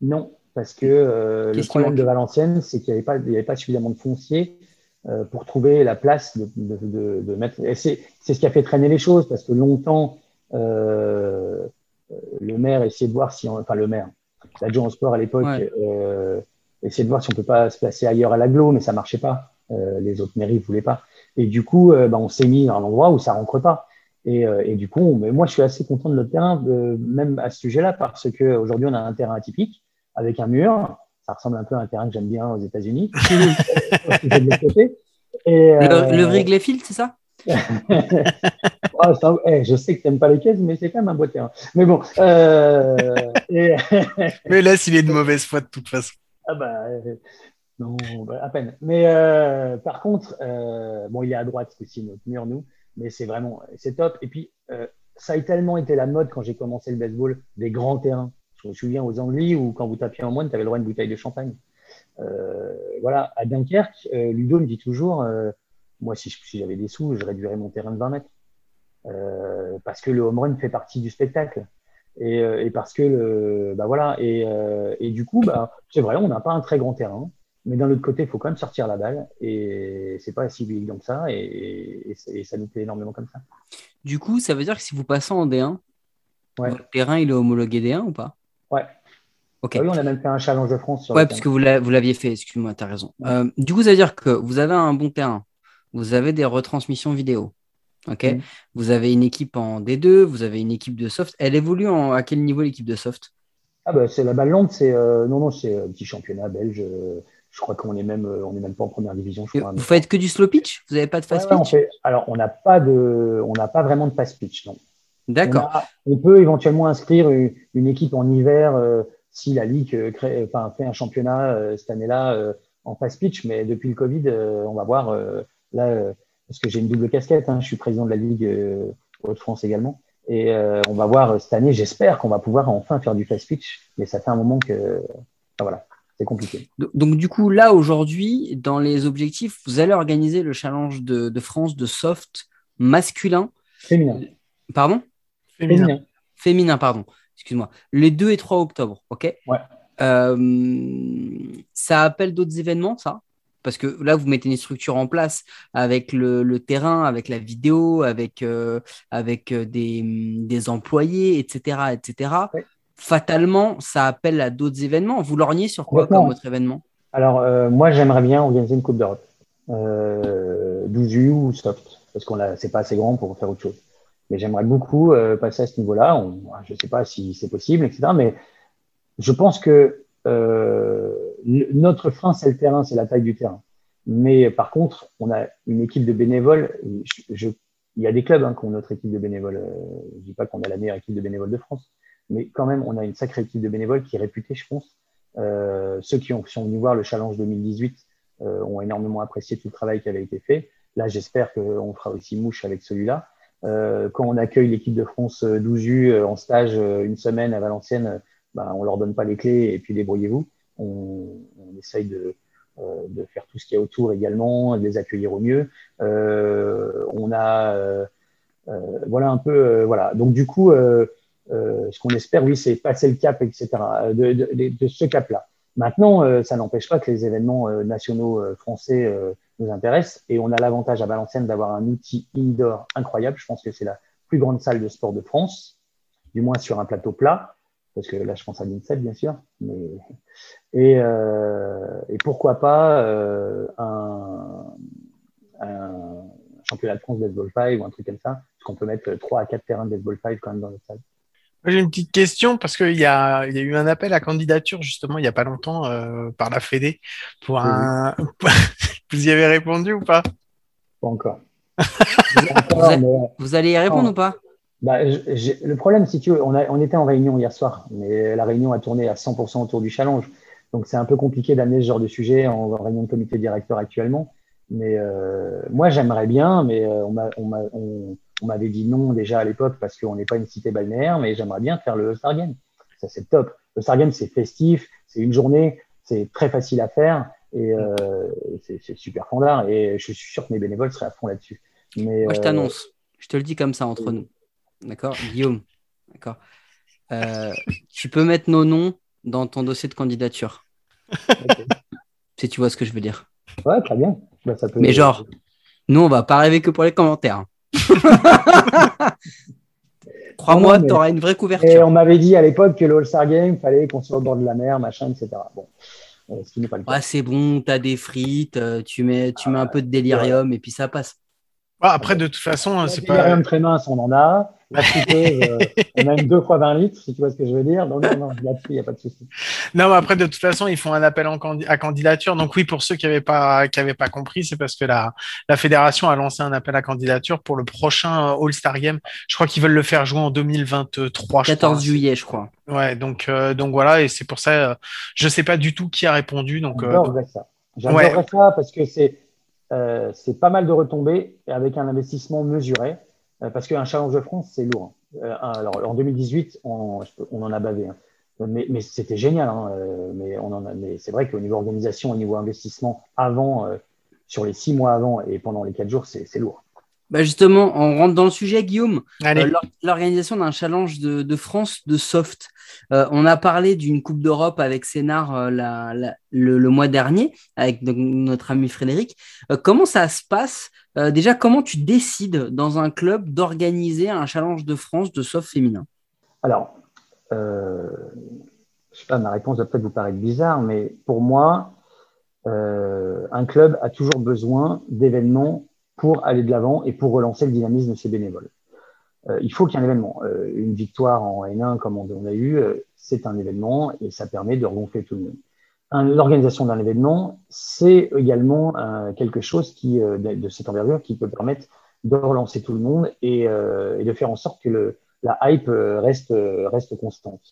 C: Non, parce que euh, le problème de Valenciennes, c'est qu'il n'y avait, avait, pas suffisamment de foncier euh, pour trouver la place de, de, de, mettre. c'est ce qui a fait traîner les choses, parce que longtemps, euh, le maire essayait de voir si, enfin le maire, l'adjoint au sport à l'époque, euh, essayait de voir si on peut pas se placer ailleurs à l'aglo, mais ça marchait pas. Euh, les autres mairies voulaient pas. Et du coup, euh, bah, on s'est mis dans un endroit où ça rentre pas. Et, euh, et du coup, mais moi, je suis assez content de notre terrain, même à ce sujet-là, parce que aujourd'hui, on a un terrain atypique avec un mur. Ça ressemble un peu à un terrain que j'aime bien aux États-Unis.
B: et, le, le Wrigley Field, c'est ça?
C: Oh, ça, eh, je sais que tu n'aimes pas les caisses, mais c'est quand même un beau terrain. Mais bon. Euh,
A: et... mais là, s'il est de mauvaise foi de toute façon.
C: Ah bah, euh, non, bah, à peine. Mais euh, par contre, euh, bon, il est à droite, c'est aussi notre mur, nous, mais c'est vraiment, c'est top. Et puis, ça a tellement été la mode quand j'ai commencé le baseball, des grands terrains. Je me souviens aux Anglais où quand vous tapiez en moine, tu avais le droit à une bouteille de champagne. voilà, à Dunkerque, Ludo me dit toujours, moi, si, j'avais des sous, je réduirais mon terrain de 20 mètres. parce que le home run fait partie du spectacle. Euh, et, parce que le, bah voilà, et, euh, et du coup, bah, c'est vrai, on n'a pas un très grand terrain, mais d'un autre côté, il faut quand même sortir la balle, et c'est pas si évident que ça, et, ça nous plaît énormément comme ça.
B: Du coup, ça veut dire que si vous passez en D1, votre terrain il est homologué D1 ou pas?
C: Ouais. Ah oui, on a même fait un challenge de France.
B: Sur ouais, parce que vous l'aviez fait, excuse-moi, tu as raison. Euh, du coup, ça veut dire que vous avez un bon terrain, vous avez des retransmissions vidéo, Ok. Mm. Vous avez une équipe en D2, vous avez une équipe de soft. Elle évolue à quel niveau l'équipe de soft?
C: Ah bah, c'est la balle longue, c'est euh, non non c'est un petit championnat belge. Euh, je crois qu'on est même euh, on est même pas en première division. Je
B: crois, vous faites que du slow pitch? Vous n'avez pas de fast pitch?
C: Alors on n'a pas de on n'a pas vraiment de fast pitch non.
B: D'accord.
C: On, peut éventuellement inscrire une, équipe en hiver si la ligue crée, enfin, fait un championnat cette année-là en fast pitch, mais depuis le Covid, on va voir là parce que j'ai une double casquette. Hein. Je suis président de la Ligue euh, Haute-France également. Et euh, on va voir cette année, j'espère qu'on va pouvoir enfin faire du fast pitch. Mais ça fait un moment que. voilà, c'est compliqué.
B: Donc, du coup, là, aujourd'hui, dans les objectifs, vous allez organiser le challenge de, France de soft masculin.
C: Féminin.
B: Pardon?
C: Féminin.
B: Féminin, pardon. Excuse-moi. Les 2 et 3 octobre, OK?
C: Ouais.
B: Euh, ça appelle d'autres événements, ça? Parce que là, vous mettez une structure en place avec le, terrain, avec la vidéo, avec, euh, avec euh, des, employés, etc. etc. Fatalement, ça appelle à d'autres événements. Vous lorgnez sur quoi comme autre événement?
C: Alors, euh, moi, j'aimerais bien organiser une Coupe d'Europe. Euh, 12U ou soft, parce qu'on c'est pas assez grand pour faire autre chose. Mais j'aimerais beaucoup passer à ce niveau-là. Je ne sais pas si c'est possible, etc. Mais je pense que euh, notre frein, c'est le terrain, c'est la taille du terrain. Mais par contre, on a une équipe de bénévoles. Je, il y a des clubs hein, qui ont notre équipe de bénévoles. Euh, je dis pas qu'on a la meilleure équipe de bénévoles de France, mais quand même, on a une sacrée équipe de bénévoles qui est réputée, je pense. Euh, ceux qui, ont, sont venus voir le challenge 2018 euh, ont énormément apprécié tout le travail qui avait été fait. Là, j'espère qu'on fera aussi mouche avec celui-là. Euh, quand on accueille l'équipe de France 12U euh, en stage une semaine à Valenciennes, ben, on leur donne pas les clés et puis débrouillez-vous. On, on, essaye de, euh, de faire tout ce qu'il y a autour également, de les accueillir au mieux. Euh, on a, euh, voilà un peu, voilà. Donc du coup, ce qu'on espère, oui, c'est passer le cap, etc. De, de, de ce cap-là. Maintenant, ça n'empêche pas que les événements nationaux français nous intéressent et on a l'avantage à Valenciennes d'avoir un outil indoor incroyable. Je pense que c'est la plus grande salle de sport de France, du moins sur un plateau plat parce que là, je pense à l'INSEP, bien sûr. Mais... Et, euh, et pourquoi pas euh, un, un, championnat de France de baseball 5 ou un truc comme ça, parce qu'on peut mettre 3 à 4 terrains de baseball 5 quand même dans notre salle.
A: J'ai une petite question parce qu'il y a, y a eu un appel à candidature justement il n'y a pas longtemps euh, par la Fédé pour un. vous y avez répondu ou pas?
C: Pas encore.
B: vous, allez y répondre ou pas?
C: Bah, le problème, si tu veux, on, a, on, était en réunion hier soir, mais la réunion a tourné à 100% autour du challenge. Donc, c'est un peu compliqué d'amener ce genre de sujet en, réunion de comité directeur actuellement. Mais euh, moi, j'aimerais bien, mais euh, on m'avait dit non déjà à l'époque parce qu'on n'est pas une cité balnéaire, mais j'aimerais bien faire le Star Game. Ça, c'est top. Le Star Game, c'est festif, c'est une journée, c'est très facile à faire. Et c'est super fondard. Et je suis sûr que mes bénévoles seraient à fond là-dessus.
B: Moi, je t'annonce. Je te le dis comme ça entre nous. D'accord Guillaume, d'accord Tu peux mettre nos noms dans ton dossier de candidature. Si tu vois ce que je veux dire.
C: Ouais, très bien.
B: Bah, Mais genre, nous, on va pas rêver que pour les commentaires. Crois-moi, tu auras une vraie couverture.
C: Et on m'avait dit à l'époque que le All-Star Game, fallait qu'on soit au bord de la mer, machin, etc. Bon.
B: Euh, ce qui n'est pas le cas. c'est bon, tu as des frites, euh, tu mets, tu mets un peu de délirium et puis ça passe.
A: Ah, après, de toute façon,
C: c'est pas. Délirium très mince, on en a. La friteuse, euh, on a une deux fois 20 litres, si tu vois ce que je veux dire. Donc, non, là-dessus, il n'y a pas de souci.
A: Non, mais après, de toute façon, ils font un appel en à candidature. Donc, oui, pour ceux qui n'avaient pas, qui pas compris, c'est parce que la, la fédération a lancé un appel à candidature pour le prochain euh, All-Star Game. Je crois qu'ils veulent le faire jouer en 2023.
B: 14 juillet, je crois.
A: Ouais, donc, euh, donc voilà. Et c'est pour ça, je ne sais pas du tout qui a répondu. Donc,
C: J'adorerais ça. J'adorerais ça parce que c'est, c'est pas mal de retombées avec un investissement mesuré. Euh, parce qu'un challenge de France, c'est lourd. Euh, alors, en 2018, on, en a bavé. Hein. Mais, c'était génial. Hein, euh, mais, mais c'est vrai qu'au niveau organisation, au niveau investissement, avant, sur les six mois avant et pendant les quatre jours, c'est lourd.
B: Bah justement, on rentre dans le sujet, Guillaume. Euh, l'organisation d'un challenge de, France de soft. Euh, on a parlé d'une Coupe d'Europe avec Sénard euh, le, mois dernier, avec notre ami Frédéric. comment ça se passe? Déjà, comment tu décides dans un club d'organiser un challenge de France de soft féminin?
C: Alors, je sais pas, ma réponse va peut-être vous paraître bizarre, mais pour moi, un club a toujours besoin d'événements pour aller de l'avant et pour relancer le dynamisme de ses bénévoles. Euh, il faut qu'il y ait un événement. Euh, une victoire en N1 comme on, a eu, euh, c'est un événement et ça permet de regonfler tout le monde. L'organisation d'un événement, c'est également quelque chose qui, de, cette envergure qui peut permettre de relancer tout le monde et, de faire en sorte que la hype reste, constante.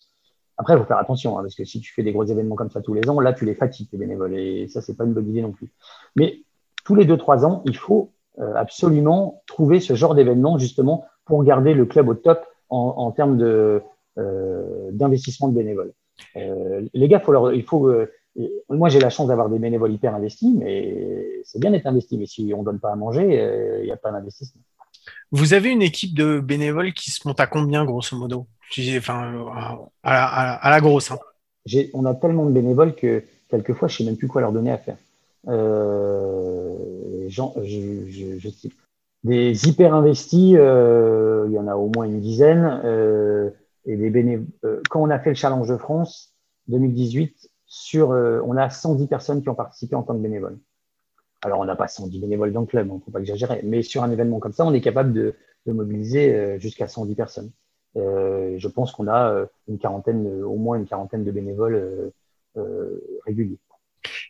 C: Après, il faut faire attention, hein, parce que si tu fais des gros événements comme ça tous les ans, là, tu les fatigues, tes bénévoles, et ça, c'est pas une bonne idée non plus. Mais tous les deux, trois ans, il faut absolument trouver ce genre d'événement justement pour garder le club au top en, termes de, euh, d'investissement de bénévoles. Euh, les gars, faut leur, il faut. moi, j'ai la chance d'avoir des bénévoles hyper investis, mais c'est bien d'être investi. Mais si on donne pas à manger, il n'y a pas d'investissement.
A: Vous avez une équipe de bénévoles qui se monte à combien, grosso modo? Enfin, à la, grosse. Hein.
C: On a tellement de bénévoles que quelquefois, je sais même plus quoi leur donner à faire. Euh, je, je. Des hyper investis, euh, il y en a au moins une dizaine. Euh, et des bénévoles. quand on a fait le Challenge de France 2018, sur, on a 110 personnes qui ont participé en tant que bénévoles. Alors, on n'a pas 110 bénévoles dans le club, il hein, ne faut pas exagérer. Mais sur un événement comme ça, on est capable de, de mobiliser jusqu'à 110 personnes. je pense qu'on a une quarantaine, au moins une quarantaine de bénévoles réguliers.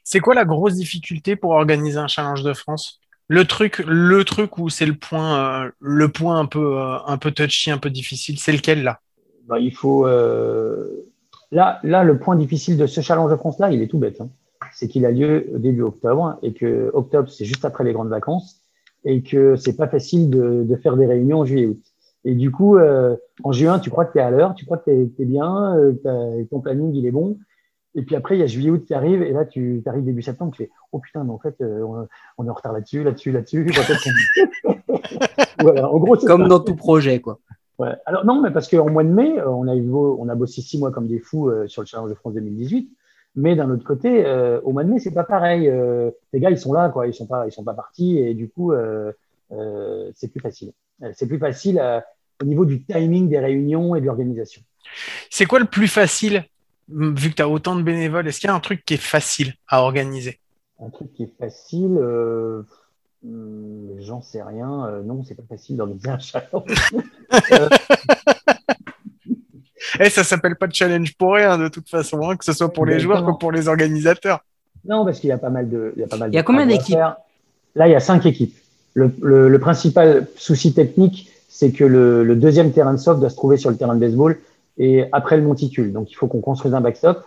A: C'est quoi la grosse difficulté pour organiser un challenge de France? Le truc, le truc où c'est le point, euh, le point un peu, euh, un peu touchy, un peu difficile, c'est lequel là?
C: Bah, Il faut euh, là, là, le point difficile de ce challenge de France là, il est tout bête. Hein. C'est qu'il a lieu début octobre et que octobre c'est juste après les grandes vacances et que c'est pas facile de, faire des réunions en juillet août. Et du coup, en juin, tu crois que tu es à l'heure, tu crois que tu es, bien, ton planning il est bon, et puis après, il y a juillet-août qui arrive, et là, tu arrives début septembre, tu fais Oh putain, mais en fait, euh, on, est en retard là-dessus, là-dessus, là-dessus.
B: voilà, en gros, Comme dans tout projet, quoi.
C: Ouais. Alors, non, mais parce qu'en mois de mai, euh, on a, eu, on a bossé six mois comme des fous euh, sur le Challenge de France 2018. Mais d'un autre côté, au mois de mai, c'est pas pareil. les gars, ils sont là, quoi. Ils sont pas, ils sont pas partis, et du coup, c'est plus facile. C'est plus facile au niveau du timing des réunions et de l'organisation.
A: C'est quoi le plus facile? Vu que tu as autant de bénévoles, est-ce qu'il y a un truc qui est facile à organiser?
C: Un truc qui est facile, euh, hmm, j'en sais rien. Euh, non, c'est pas facile d'organiser un challenge.
A: Eh, ça s'appelle pas de challenge pour rien de toute façon, hein, que ce soit pour les joueurs que pour les organisateurs.
C: Non, parce qu'il y a pas mal de.
B: Il y a, pas mal il y a combien d'équipes?
C: Là, il y a cinq équipes. Le, principal souci technique, c'est que le, le, deuxième terrain de soft doit se trouver sur le terrain de baseball et après le monticule. Donc, il faut qu'on construise un backstop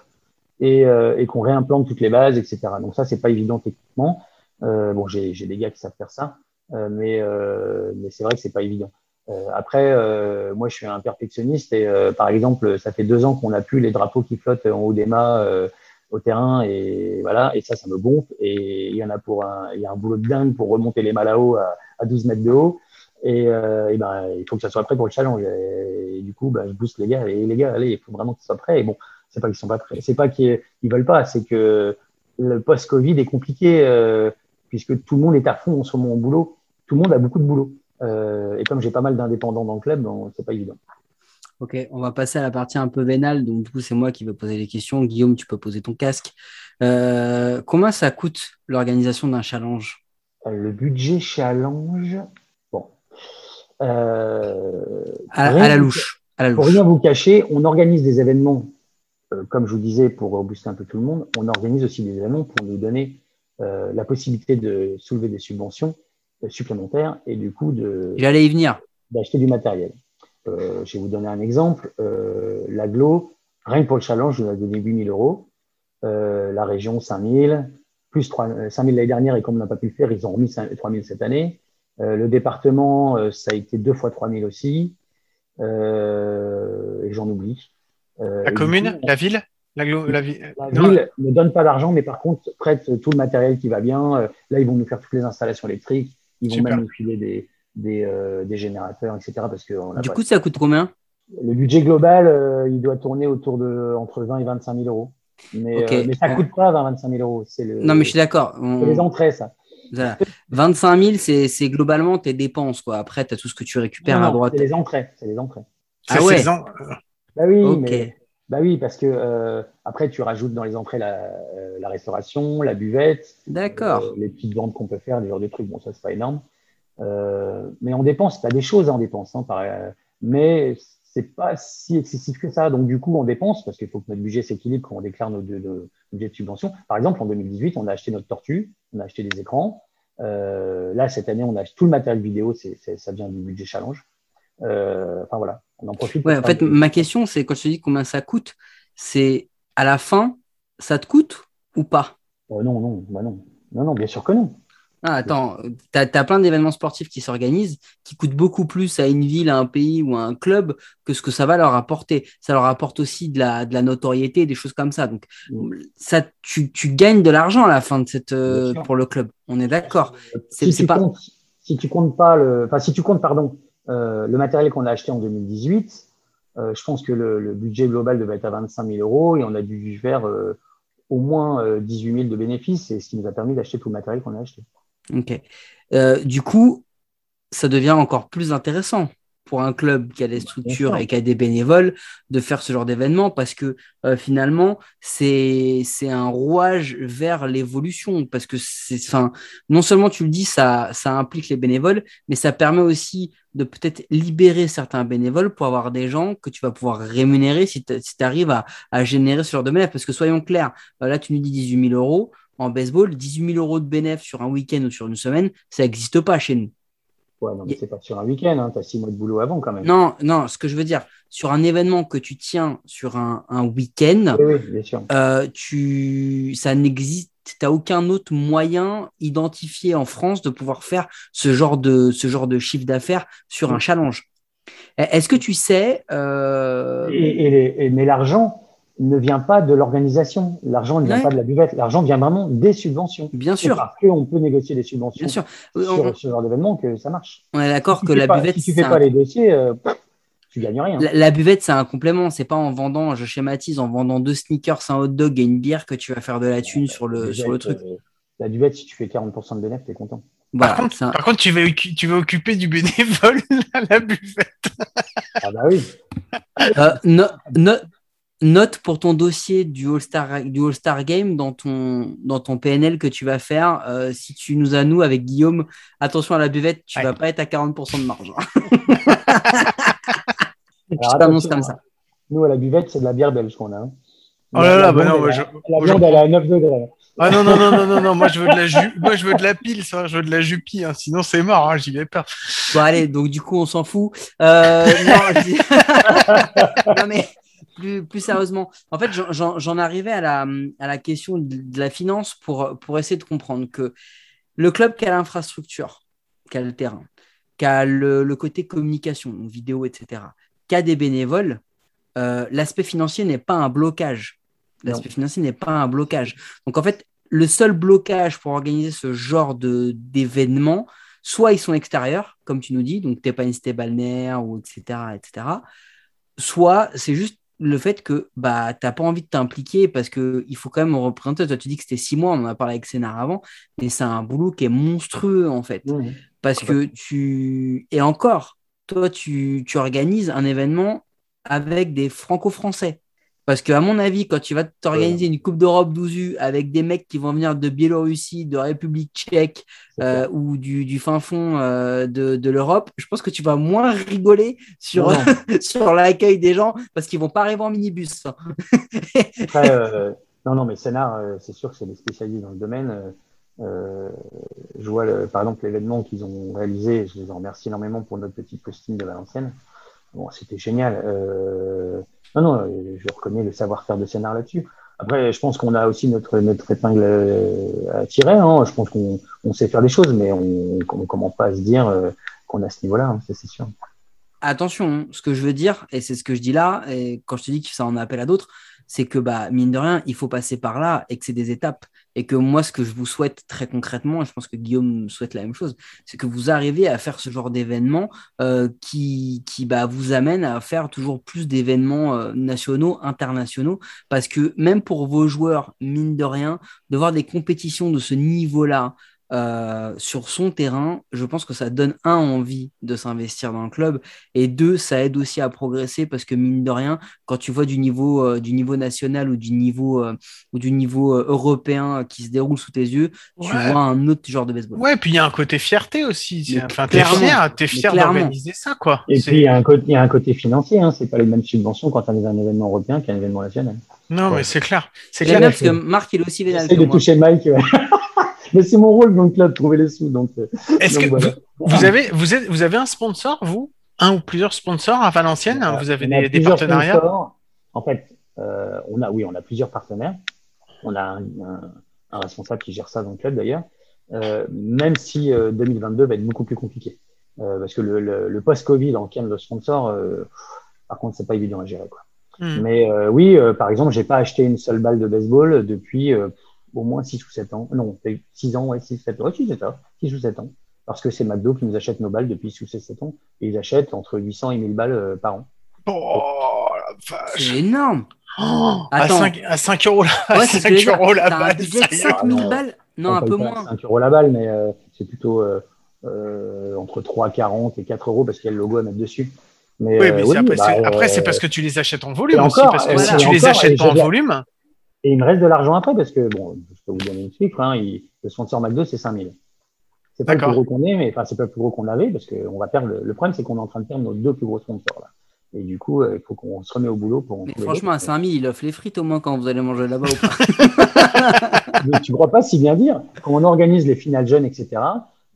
C: et, euh, et qu'on réimplante toutes les bases, etc. Donc, ça, c'est pas évident techniquement. Euh, bon, j'ai des gars qui savent faire ça, euh, mais, euh, mais c'est vrai que c'est pas évident. Euh, après, moi, je suis un perfectionniste et par exemple, ça fait deux ans qu'on n'a plus les drapeaux qui flottent en haut des mâts au terrain et voilà et ça ça me gonfle et il y en a pour un il y a un boulot de dingue pour remonter les Malao à, à 12 mètres de haut et, euh, et, ben il faut que ça soit prêt pour le challenge et, du coup ben, je booste les gars et les gars allez il faut vraiment que ça soit prêt et bon c'est pas qu'ils sont pas prêts c'est pas qu'ils ils veulent pas c'est que le post-Covid est compliqué euh, puisque tout le monde est à fond sur mon boulot tout le monde a beaucoup de boulot euh, et comme j'ai pas mal d'indépendants dans le club bon, c'est pas évident
B: Ok, on va passer à la partie un peu vénale. Donc, du coup, c'est moi qui vais poser les questions. Guillaume, tu peux poser ton casque. Euh, comment ça coûte l'organisation d'un challenge?
C: Le budget challenge.
B: Euh, à, la louche. À la louche.
C: Pour rien vous cacher, on organise des événements, euh, comme je vous disais, pour booster un peu tout le monde. On organise aussi des événements pour nous donner euh, la possibilité de soulever des subventions supplémentaires et du coup de.
B: J'allais y venir.
C: D'acheter du matériel. Je vais vous donner un exemple. L'aglo, rien que pour le challenge, nous a donné 8000 euros. La région, 5000, plus 3, 5000 l'année dernière, et comme on n'a pas pu le faire, ils ont remis 3000 cette année. Euh, le département, euh, ça a été deux fois 3000 aussi. et j'en oublie.
A: la commune, coup, la ville
C: la, la, vi la ville ne donne pas d'argent, mais par contre prête tout le matériel qui va bien. là, ils vont nous faire toutes les installations électriques. Ils vont Super. même nous filer des, des, euh, des, générateurs, etc. Parce que on a
B: du coup, ça coûte combien?
C: Le budget global, euh, il doit tourner autour de entre 20 et 25 000 euros. Mais, okay. euh, mais ça ne coûte pas 20 25 000 euros. Le,
B: non, mais je suis d'accord.
C: On... C'est les entrées, ça.
B: Voilà. 25 000, c'est globalement tes dépenses. Quoi. Après, tu as tout ce que tu récupères
C: non,
B: à droite.
C: C'est les entrées. C'est les entrées.
B: Ah ouais
A: en...
C: Bah oui, okay. mais, bah oui, parce que euh, après, tu rajoutes dans les entrées la, euh, la restauration, la buvette.
B: D'accord.
C: Euh, les petites ventes qu'on peut faire, des genres de trucs. Bon, ça, c'est pas énorme. Euh, mais on dépense, tu as des choses en dépense, hein, par, euh, mais c'est pas si excessif que ça. Donc, du coup, on dépense parce qu'il faut que notre budget s'équilibre quand on déclare nos, nos budgets de subvention. Par exemple, en 2018, on a acheté notre tortue, on a acheté des écrans. Euh, là, cette année, on a tout le matériel vidéo, c'est, ça vient du budget challenge. Euh, enfin, voilà, on en profite.
B: Ouais, en fait, ma question, c'est quand je te dis combien ça coûte, c'est à la fin, ça te coûte ou pas?
C: Non, non, bah non. Non, non, bien sûr que non.
B: Ah, attends, tu as, as, plein d'événements sportifs qui s'organisent, qui coûtent beaucoup plus à une ville, à un pays ou à un club que ce que ça va leur apporter. Ça leur apporte aussi de la, de la notoriété, des choses comme ça. Donc, ça, tu, tu gagnes de l'argent à la fin de cette, euh, pour le club. On est d'accord.
C: Si, tu pas... comptes, si tu comptes pas le, enfin, si tu comptes, pardon, euh, le matériel qu'on a acheté en 2018, euh, je pense que le, le, budget global devait être à 25 000 euros et on a dû faire au moins 18 000 de bénéfices, et ce qui nous a permis d'acheter tout le matériel qu'on a acheté.
B: Ok. Euh, du coup, ça devient encore plus intéressant pour un club qui a des structures et qui a des bénévoles de faire ce genre d'événement parce que euh, finalement, c'est un rouage vers l'évolution. Parce que c'est, enfin, non seulement tu le dis, ça, ça implique les bénévoles, mais ça permet aussi de peut-être libérer certains bénévoles pour avoir des gens que tu vas pouvoir rémunérer si tu si arrives à, à, générer ce genre de bénéfices. Parce que soyons clairs, là, tu nous dis 18 000 euros en baseball, 18 000 euros de bénéfices sur un week-end ou sur une semaine, ça n'existe pas chez nous.
C: Ouais, non, mais c'est pas sur un week-end, hein, tu as six mois de boulot avant quand même.
B: Non, non, ce que je veux dire, sur un événement que tu tiens sur un, un week-end,
C: oui, oui, bien sûr.
B: Euh, tu, ça n'existe, tu n'as aucun autre moyen identifié en France de pouvoir faire ce genre de, ce genre de chiffre d'affaires sur oui. un challenge. Est-ce que tu sais. Euh...
C: Et, et, et, mais l'argent, ne vient pas de l'organisation. L'argent ne vient ouais. pas de la buvette. L'argent vient vraiment des subventions.
B: Bien sûr.
C: Parce qu'on peut négocier des subventions
B: Bien sûr.
C: sur on... ce genre d'événement que ça marche.
B: On est d'accord
C: si
B: que la
C: pas,
B: buvette.
C: Si tu fais pas un... les dossiers, euh, tu gagnes rien.
B: La, la buvette, c'est un complément. C'est pas en vendant, je schématise, en vendant deux sneakers, un hot dog et une bière que tu vas faire de la thune sur le, sur le truc.
C: Euh, la buvette, si tu fais 40% de bénéfice, t'es content.
A: Voilà, par, contre, un... par, contre, tu vas, tu vas occuper du bénévole à la buvette.
C: ah bah oui.
B: Euh, no, no, note pour ton dossier du All-Star du All-Star Game dans ton dans ton PNL que tu vas faire euh, si tu nous as nous avec Guillaume attention à la buvette tu ouais. vas pas être à 40% de marge je t'annonce comme ça
C: nous à la buvette c'est de la bière belge qu'on a hein.
A: oh là là bah non moi je...
C: la viande elle est à 9 degrés
A: ah non, non, non, non, non, non, moi je veux de la ju... moi je veux de la pile, ça, je veux de la jupie, hein. sinon c'est mort, hein, j'y vais pas.
B: Bon allez, donc du coup on s'en fout. Euh, non, mais plus, plus sérieusement, en fait, j'en arrivais à la, à la question de la finance pour, pour essayer de comprendre que le club qui a l'infrastructure, qui a le terrain, qui a le, le côté communication, vidéo, etc., qui a des bénévoles, euh, l'aspect financier n'est pas un blocage. L'aspect financier n'est pas un blocage. Donc en fait, le seul blocage pour organiser ce genre d'événement, soit ils sont extérieurs, comme tu nous dis, donc t'es pas une cité balnéaire ou etc. etc. Soit c'est juste le fait que bah t'as pas envie de t'impliquer parce que il faut quand même représenter. Toi tu dis que c'était six mois, on en a parlé avec Scénar avant, mais c'est un boulot qui est monstrueux en fait, parce que tu et encore, toi tu, tu organises un événement avec des franco-français. Parce qu'à mon avis, quand tu vas t'organiser une Coupe d'Europe 12 avec des mecs qui vont venir de Biélorussie, de République tchèque euh, ou du, fin fond euh, de, l'Europe, je pense que tu vas moins rigoler sur, sur l'accueil des gens parce qu'ils vont pas arriver en minibus.
C: Euh, non, non, mais Sénard, c'est sûr que c'est des spécialistes dans le domaine. je vois, par exemple, l'événement qu'ils ont réalisé, je les en remercie énormément pour notre petite costume de Valenciennes. Bon, c'était génial. Non, non, je reconnais le savoir-faire de scénar là-dessus. Après, je pense qu'on a aussi notre, notre épingle euh, à tirer. Hein. Je pense qu'on sait faire des choses, mais on ne commence pas à se dire euh, qu'on a ce niveau-là, hein, c'est sûr.
B: Attention, hein. ce que je veux dire, et c'est ce que je dis là, et quand je te dis que ça en appelle à d'autres, c'est que bah, mine de rien, il faut passer par là et que c'est des étapes et que moi, ce que je vous souhaite très concrètement, et je pense que Guillaume souhaite la même chose, c'est que vous arriviez à faire ce genre d'événement euh, qui, qui bah, vous amène à faire toujours plus d'événements euh, nationaux, internationaux, parce que même pour vos joueurs, mine de rien, de voir des compétitions de ce niveau-là, euh, sur son terrain, je pense que ça donne un envie de s'investir dans le club et deux, ça aide aussi à progresser parce que mine de rien, quand tu vois du niveau, euh, du niveau national ou du niveau, euh, ou du niveau européen qui se déroule sous tes yeux, tu vois un autre genre de baseball.
A: Ouais, puis il y a un côté fierté aussi. Enfin, t'es fier, es fier d'organiser ça, quoi.
C: Et puis il y, a un côté, y a un côté financier, hein. c'est pas les mêmes subventions quand tu as un événement européen qu'un événement national.
A: Non, mais c'est clair.
B: C'est clair. parce que Marc, il est aussi vénal.
C: de toucher Mike. Mais c'est mon rôle dans le club, trouver les sous. Donc,
A: euh, est-ce que vous, avez, vous, êtes, vous avez un sponsor, vous? Un ou plusieurs sponsors à Valenciennes Vous avez des, partenariats?
C: En fait, euh, on a, oui, on a plusieurs partenaires. On a un, responsable qui gère ça dans le club d'ailleurs. Euh, même si 2022 va être beaucoup plus compliqué. parce que le, post-Covid en termes de sponsor, par contre, c'est pas évident à gérer. Quoi. Hmm. Mais oui, par exemple, j'ai pas acheté une seule balle de baseball depuis au moins 6 ou 7 ans. Non, 6 ans, ouais, 6, 7 ans. 6 ou 7 ans. Parce que c'est McDo qui nous achète nos balles depuis 6 ou 7 ans. Et ils achètent entre 800 et 1000 balles euh, par an.
A: Oh, la vache.
B: C'est énorme.
A: Oh, à, 5, à 5 euros la, ouais, 5 euros la balle. Un budget
B: de 5000 balles Non, un peu moins.
C: 5 euros la balle, mais euh, c'est plutôt euh, euh, entre 3,40 et 4 euros parce qu'il y a le logo à mettre dessus.
A: Mais, oui, mais oui, après, bah, c'est, c'est parce que tu les achètes en volume aussi. Encore, parce que si tu les achètes pas en volume.
C: Et il me reste de l'argent après parce que, bon, je peux vous donner une chiffre, hein, il, le sponsor McDo, c'est 5000. C'est pas le plus gros qu'on ait, mais enfin, c'est pas le plus gros qu'on avait parce qu'on va perdre. Le, problème, c'est qu'on est en train de perdre nos deux plus gros sponsors là. Et du coup, euh, il faut qu'on se remette au boulot pour.
B: Mais franchement, à 5000, il offre les frites au moins quand vous allez manger là-bas ou
C: pas. mais tu crois pas si bien dire Quand on organise les finales jeunes, etc.,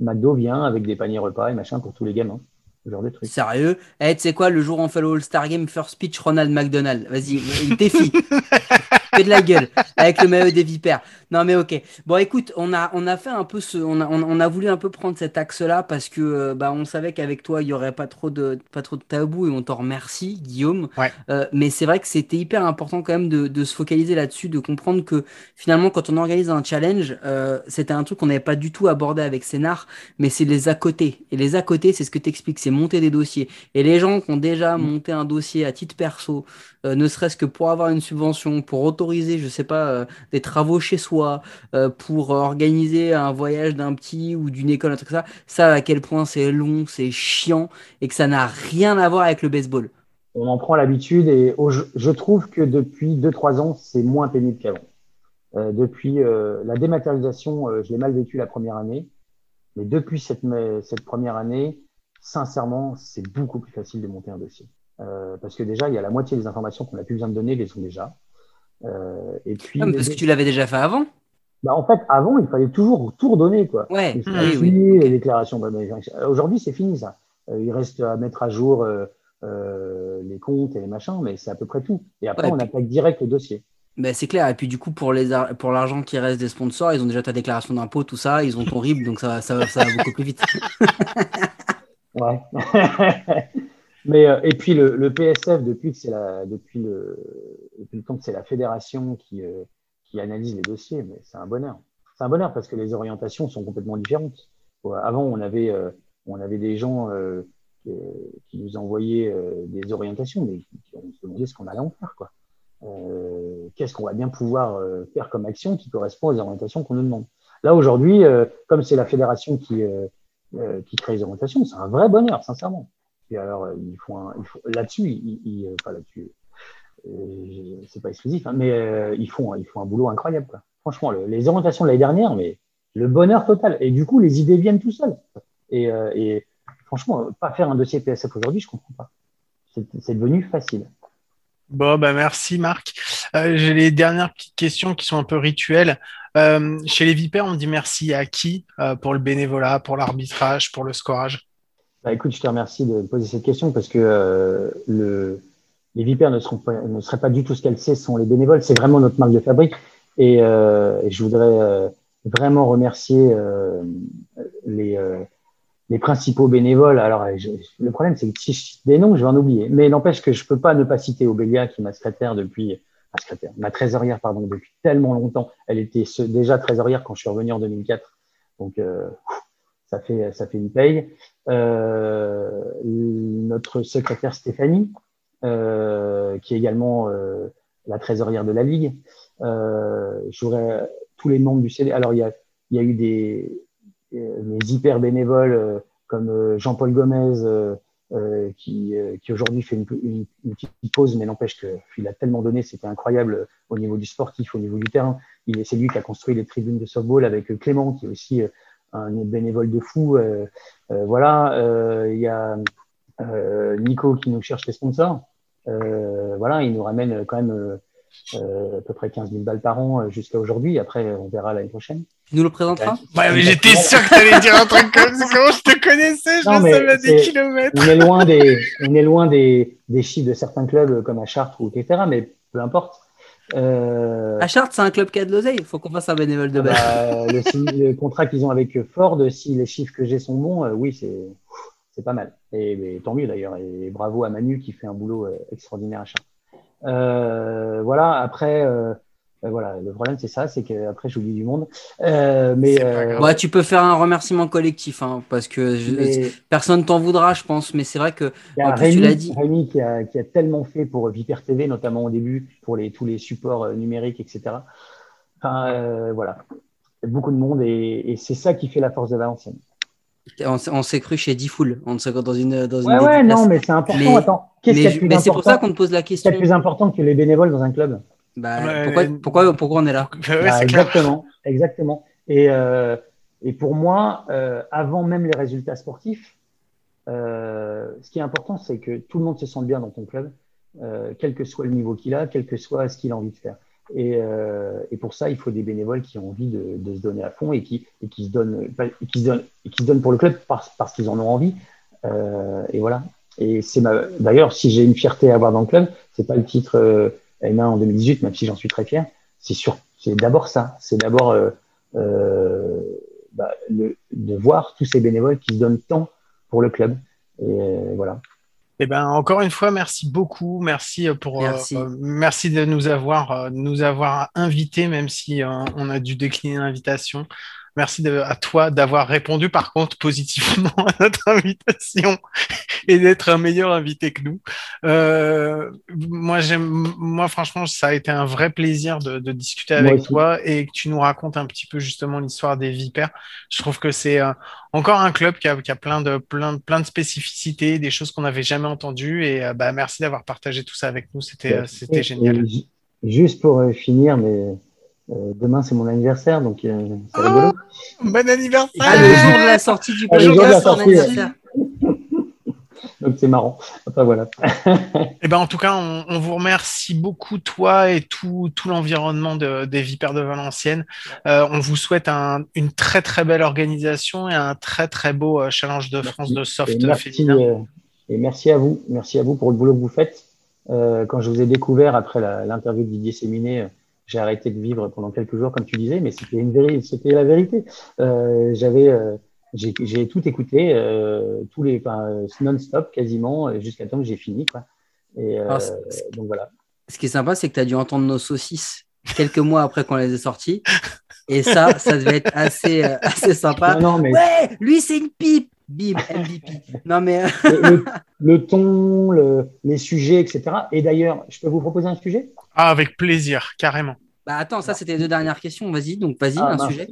C: McDo vient avec des paniers repas et machin pour tous les gamins. Ce genre de trucs.
B: Sérieux? Eh, tu sais quoi, le jour où on fait le All-Star Game, first pitch, Ronald McDonald. Vas-y, il défie. Fais de la gueule avec le maillot des vipères. Non, mais ok. Bon, écoute, on a, on a fait un peu ce. On a, on, a voulu un peu prendre cet axe-là parce que euh, bah, on savait qu'avec toi, il n'y aurait pas trop, de, pas trop de tabou et on t'en remercie, Guillaume. Euh, mais c'est vrai que c'était hyper important quand même de, de se focaliser là-dessus, de comprendre que finalement, quand on organise un challenge, euh, c'était un truc qu'on n'avait pas du tout abordé avec Scénar, mais c'est les à côté. Et les à côté, c'est ce que tu expliques, c'est monter des dossiers. Et les gens qui ont déjà mm. monté un dossier à titre perso, ne serait-ce que pour avoir une subvention, pour autoriser, je sais pas, des travaux chez soi, euh, pour organiser un voyage d'un petit ou d'une école, un truc ça, ça à quel point c'est long, c'est chiant et que ça n'a rien à voir avec le baseball.
C: On en prend l'habitude et je trouve que depuis 2-3 ans, c'est moins pénible qu'avant. Euh, depuis euh, la dématérialisation, je l'ai mal vécu la première année, mais depuis cette première année, sincèrement, c'est beaucoup plus facile de monter un dossier. Parce que déjà, il y a la moitié des informations qu'on n'a plus besoin de donner, les sont déjà.
B: Euh, et puis, parce que tu l'avais déjà fait avant?
C: Bah, En fait, avant, il fallait toujours tout redonner. Quoi.
B: Ouais,
C: les, oui, oui. les déclarations. Aujourd'hui, c'est fini ça. Euh, il reste à mettre à jour euh, les comptes et les machins, mais c'est à peu près tout. Et après, on attaque direct le dossier.
B: Ben, c'est clair. Et puis du coup, pour les pour l'argent qui reste des sponsors, ils ont déjà ta déclaration d'impôt, tout ça, ils ont ton RIB, donc ça, ça, ça va beaucoup plus vite.
C: ouais. Mais euh, et puis le, PSF depuis que la depuis le, depuis le temps que c'est la fédération qui, qui analyse les dossiers, mais c'est un bonheur. C'est un bonheur parce que les orientations sont complètement différentes. Avant, on avait, on avait des gens qui nous envoyaient des orientations, mais on se demandait ce qu'on allait en faire. Quoi. Qu'est-ce qu'on va bien pouvoir faire comme action qui correspond aux orientations qu'on nous demande. Là, aujourd'hui, comme c'est la fédération qui, qui crée les orientations, c'est un vrai bonheur, sincèrement. Et alors, ils font, là-dessus, ils, enfin là-dessus, c'est pas exclusif, hein, mais ils font, ils font un boulot incroyable. Franchement, les orientations de l'année dernière, mais le bonheur total. Et du coup, les idées viennent tout seuls. Et, franchement, pas faire un dossier PSF aujourd'hui, je comprends pas. C'est devenu facile.
A: Bon, bah merci Marc. Euh, j'ai les dernières petites questions qui sont un peu rituelles. Euh, chez les Vipères, on dit merci à qui euh, pour le bénévolat, pour l'arbitrage, pour le scorage?
C: Bah, Écoute, je te remercie de poser cette question parce que le, les Vipères ne, seront pas, ne seraient pas du tout ce qu'elles sont sont les bénévoles. C'est vraiment notre marque de fabrique. Et, et je voudrais vraiment remercier les les principaux bénévoles. Alors, le problème, c'est que si je cite des noms, je vais en oublier. Mais n'empêche que je peux pas ne pas citer Obélia, qui est ma secrétaire depuis, ma secrétaire, ma trésorière, pardon, depuis tellement longtemps. Elle était déjà trésorière quand je suis revenu en 2004. Donc, euh, ça fait, ça fait une paye. Euh, notre secrétaire Stéphanie, euh, qui est également euh, la trésorière de la Ligue. J'aurais tous les membres du CD. Alors, il y a, y a eu des, hyper bénévoles comme Jean-Paul Gomez, qui, qui aujourd'hui fait une, une, petite pause, mais n'empêche qu'il a tellement donné, c'était incroyable au niveau du sportif, au niveau du terrain. Il c'est lui qui a construit les tribunes de softball avec Clément, qui est aussi un bénévole de fou. Euh, voilà, il y a Nico qui nous cherche les sponsors. voilà, il nous ramène quand même à peu près 15 000 balles par an jusqu'à aujourd'hui. Après, on verra l'année prochaine.
B: Tu nous le présenteras
A: Ouais, mais j'étais sûr que tu allais dire un truc comme ça. Comment je te connaissais? Je non, le savais à des kilomètres.
C: On est loin des, on est loin des, des chiffres de certains clubs comme à Chartres ou etc. Mais peu importe.
B: Euh... À Chartres, c'est un club qui a de l'oseille. Il faut qu'on fasse un bénévole de base.
C: Bah, le, le, contrat qu'ils ont avec Ford, si les chiffres que j'ai sont bons, euh, oui, c'est c'est pas mal. Et, et tant mieux d'ailleurs. Et bravo à Manu qui fait un boulot euh, extraordinaire à Chartres. Euh, voilà. Après. Euh, voilà, le problème c'est ça, c'est qu'après j'oublie du monde. Euh, mais
B: euh... ouais, tu peux faire un remerciement collectif, hein, parce que je, mais... personne t'en voudra, je pense. Mais c'est vrai que
C: y a Rémi, tu l'as dit. Rémi qui a, qui a, tellement fait pour Viper TV, notamment au début, pour les, tous les supports euh, numériques, etc. Enfin, euh, voilà, beaucoup de monde et, et c'est ça qui fait la force de Valenciennes.
B: On, on s'est cru chez Diffoul, on s'est dans une dans
C: ouais, une ouais, non, mais c'est important. Mais, Attends,
B: qu'est-ce mais c'est pour ça qu'on te pose la question.
C: C'est plus important que les bénévoles dans un club?
B: Bah, ouais, pourquoi, pourquoi, pourquoi, on est là?
C: Bah, Exactement, exactement. Et, euh, et pour moi, euh, avant même les résultats sportifs, euh, ce qui est important, c'est que tout le monde se sente bien dans ton club, euh, quel que soit le niveau qu'il a, quel que soit ce qu'il a envie de faire. Et, euh, et, pour ça, il faut des bénévoles qui ont envie de, de se donner à fond et qui, et qui, se, donnent, et qui, se, donnent, et qui se donnent pour le club parce, parce qu'ils en ont envie. Euh, et voilà. Et c'est ma... d'ailleurs, si j'ai une fierté à avoir dans le club, c'est pas le titre M1 en 2018, même si j'en suis très fier, c'est sûr, c'est d'abord ça, c'est d'abord euh, euh, bah, le, de voir tous ces bénévoles qui se donnent tant pour le club. Et euh, voilà.
A: Eh ben, encore une fois, merci beaucoup. Merci pour merci, euh, merci de nous avoir euh, nous avoir invités, même si euh, on a dû décliner l'invitation. Merci de, à toi d'avoir répondu par contre positivement à notre invitation et d'être un meilleur invité que nous. Euh, moi, j'aime, moi, franchement, ça a été un vrai plaisir de, de discuter avec toi et que tu nous racontes un petit peu justement l'histoire des Vipères. Je trouve que c'est euh, encore un club qui a, qui a, plein de plein, plein de spécificités, des choses qu'on n'avait jamais entendues et euh, bah, merci d'avoir partagé tout ça avec nous. C'était, c'était génial.
C: Juste pour finir, mais euh, demain, c'est mon anniversaire, donc euh, c'est
A: oh, rigolo. Bon anniversaire
B: ah, Le jour de la sortie du podcast, ah, anniversaire.
C: donc c'est marrant. Enfin, voilà.
A: eh ben, en tout cas, on, on, vous remercie beaucoup, toi et tout, tout l'environnement de, des Vipères de Valenciennes. Euh, on vous souhaite un, une très très belle organisation et un très très beau euh, challenge de merci. France de soft
C: et merci, féminin. Euh, et merci à vous. Merci à vous pour le boulot que vous faites. quand je vous ai découvert après l'interview de Didier Séminet, j'ai arrêté de vivre pendant quelques jours, comme tu disais, mais c'était une vérité, c'était la vérité. Euh, j'avais, euh, j'ai tout écouté, euh, tous les, enfin, non-stop quasiment, jusqu'à temps que j'ai fini, quoi. Et ah, donc voilà.
B: Ce qui est sympa, c'est que tu as dû entendre nos saucisses quelques mois après qu'on les ait sorties. Et ça, ça devait être assez, assez sympa.
C: Non, non, mais
B: Ouais, lui, c'est une pipe. Bim, MVP. Non, mais.
C: le, le- le ton, le- les sujets, etc. Et d'ailleurs, je peux vous proposer un sujet?
A: Ah, avec plaisir, carrément.
B: Bah, attends, ça, c'était les deux dernières questions. Vas-y, donc vas-y,
C: Ah,
B: un
C: mince.
B: sujet.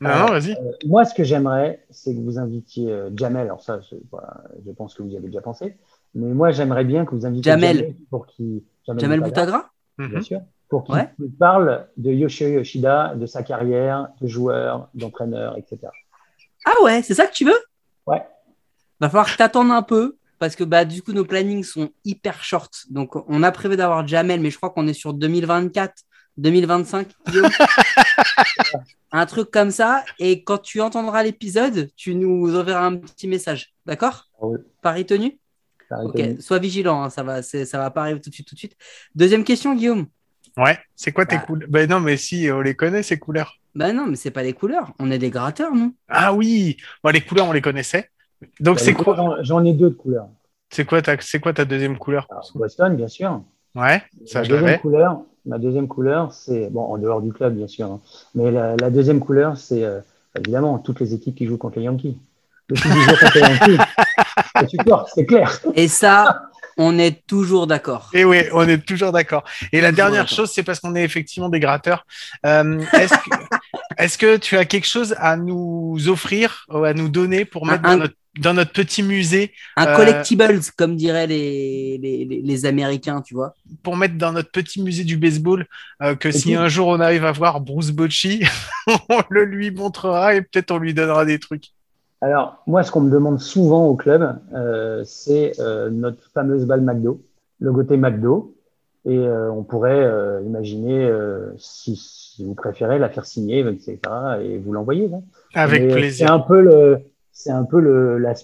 A: Non,
C: Euh,
A: non, vas-y.
C: Euh, moi, ce que j'aimerais, c'est que vous invitiez euh, Jamel. Alors ça, je, voilà, je pense que vous y avez déjà pensé. Mais moi, j'aimerais bien que vous invitiez
B: Jamel.
C: pour qu'il
B: Jamel Boutagra?
C: Bien
A: Mhm.
C: sûr, pour qu'il
B: Ouais.
C: nous parle de Yoshio Yoshida, de sa carrière, de joueur, d'entraîneur, etc.
B: Ah ouais, c'est ça que tu veux?
C: Ouais.
B: Va falloir que t'attendes un peu. Parce que bah, du coup, nos plannings sont hyper short. Donc, on a prévu d'avoir Jamel, mais je crois qu'on est sur 2024, 2025. Guillaume. un truc comme ça. Et quand tu entendras l'épisode, tu nous enverras un petit message. D'accord?
C: Ah oui.
B: Paris tenu? Ok,
C: été-
B: sois vigilant, hein, ça va, ça va pas arriver tout de suite, tout de suite. Deuxième question, Guillaume.
A: Ouais, c'est quoi tes
B: Bah.
A: couleurs? Ben non, mais si, on les connaît, ces couleurs.
B: Bah non, mais c'est pas des couleurs. On est des gratteurs, nous.
A: Ah oui, bon, les couleurs, on les connaissait. Donc,
C: Bah,
A: c'est quoi,
C: J'en ai deux de couleurs.
A: c'est quoi, ta, c'est quoi ta deuxième couleur
C: Alors, Boston, bien sûr.
A: Ouais, ça,
C: la
A: je
C: deuxième couleur, ma deuxième couleur, c'est bon en dehors du club bien sûr, hein, mais la, la deuxième couleur, c'est euh, évidemment toutes les équipes qui jouent contre les Yankees. L'équipe qui joue contre les Yankees, que tu portes, c'est clair.
B: Et ça, on est toujours d'accord.
A: Et oui, on est toujours d'accord. Et la dernière chose, c'est parce qu'on est effectivement des gratteurs. Euh, est-ce, que, est-ce que tu as quelque chose à nous offrir, ou à nous donner pour mettre
B: un-
A: dans, notre, dans notre petit musée,
B: Un
A: Euh,
B: collectibles, comme diraient les, les, les- les Américains, tu vois.
A: pour mettre dans notre petit musée du baseball, euh, que si un jour on arrive à voir Bruce Bocci, on le lui montrera et peut-être on lui donnera des trucs.
C: Alors moi, ce qu'on me demande souvent au club, euh, c'est euh, notre fameuse balle McDo, le côté McDo, et euh, on pourrait euh, imaginer euh, si, si vous préférez la faire signer, etc. et vous l'envoyer.
A: Avec
C: Mais,
A: plaisir.
C: C'est un peu le, c'est un peu le, la,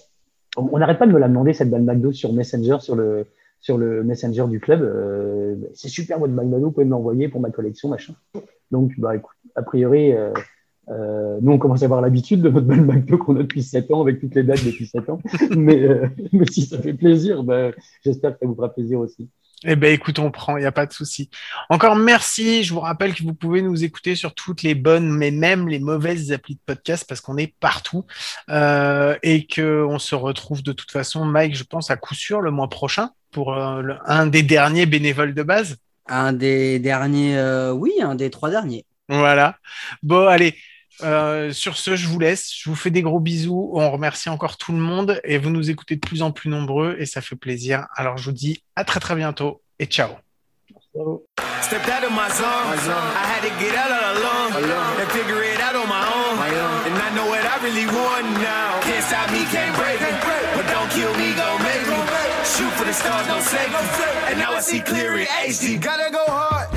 C: on n'arrête pas de me la demander cette balle McDo sur Messenger, sur le, sur le Messenger du club. Euh, c'est super votre balle McDo, vous pouvez me l'envoyer pour ma collection, machin. Donc, bah écoute, a priori, euh, euh, nous on commence à avoir l'habitude de notre balle McDo qu'on a depuis 7 ans, avec toutes les dates depuis 7 ans. mais, mais si ça fait plaisir, bah, j'espère que ça vous fera plaisir aussi.
A: Eh ben, écoute, on prend, il n'y a pas de souci. Encore merci. Je vous rappelle que vous pouvez nous écouter sur toutes les bonnes, mais même les mauvaises applis de podcast parce qu'on est partout euh, et que on se retrouve de toute façon, Mike, je pense à coup sûr le mois prochain pour euh, le- un des derniers bénévoles de base.
B: Un des derniers, euh, oui, un des trois derniers.
A: Voilà. Bon, allez. Euh, sur ce, je vous laisse. Je vous fais des gros bisous. On remercie encore tout le monde et vous nous écoutez de plus en plus nombreux et ça fait plaisir. Alors, je vous dis à très très bientôt et ciao.
D: Stepped out of my zone. I had to get out all alone and figure it out on my own. And I know what I really want now. Can't stop me, can't break me. But don't kill me, gon' make me. Shoot for the stars, don't save me. And now I see clear in HD. Gotta go hard.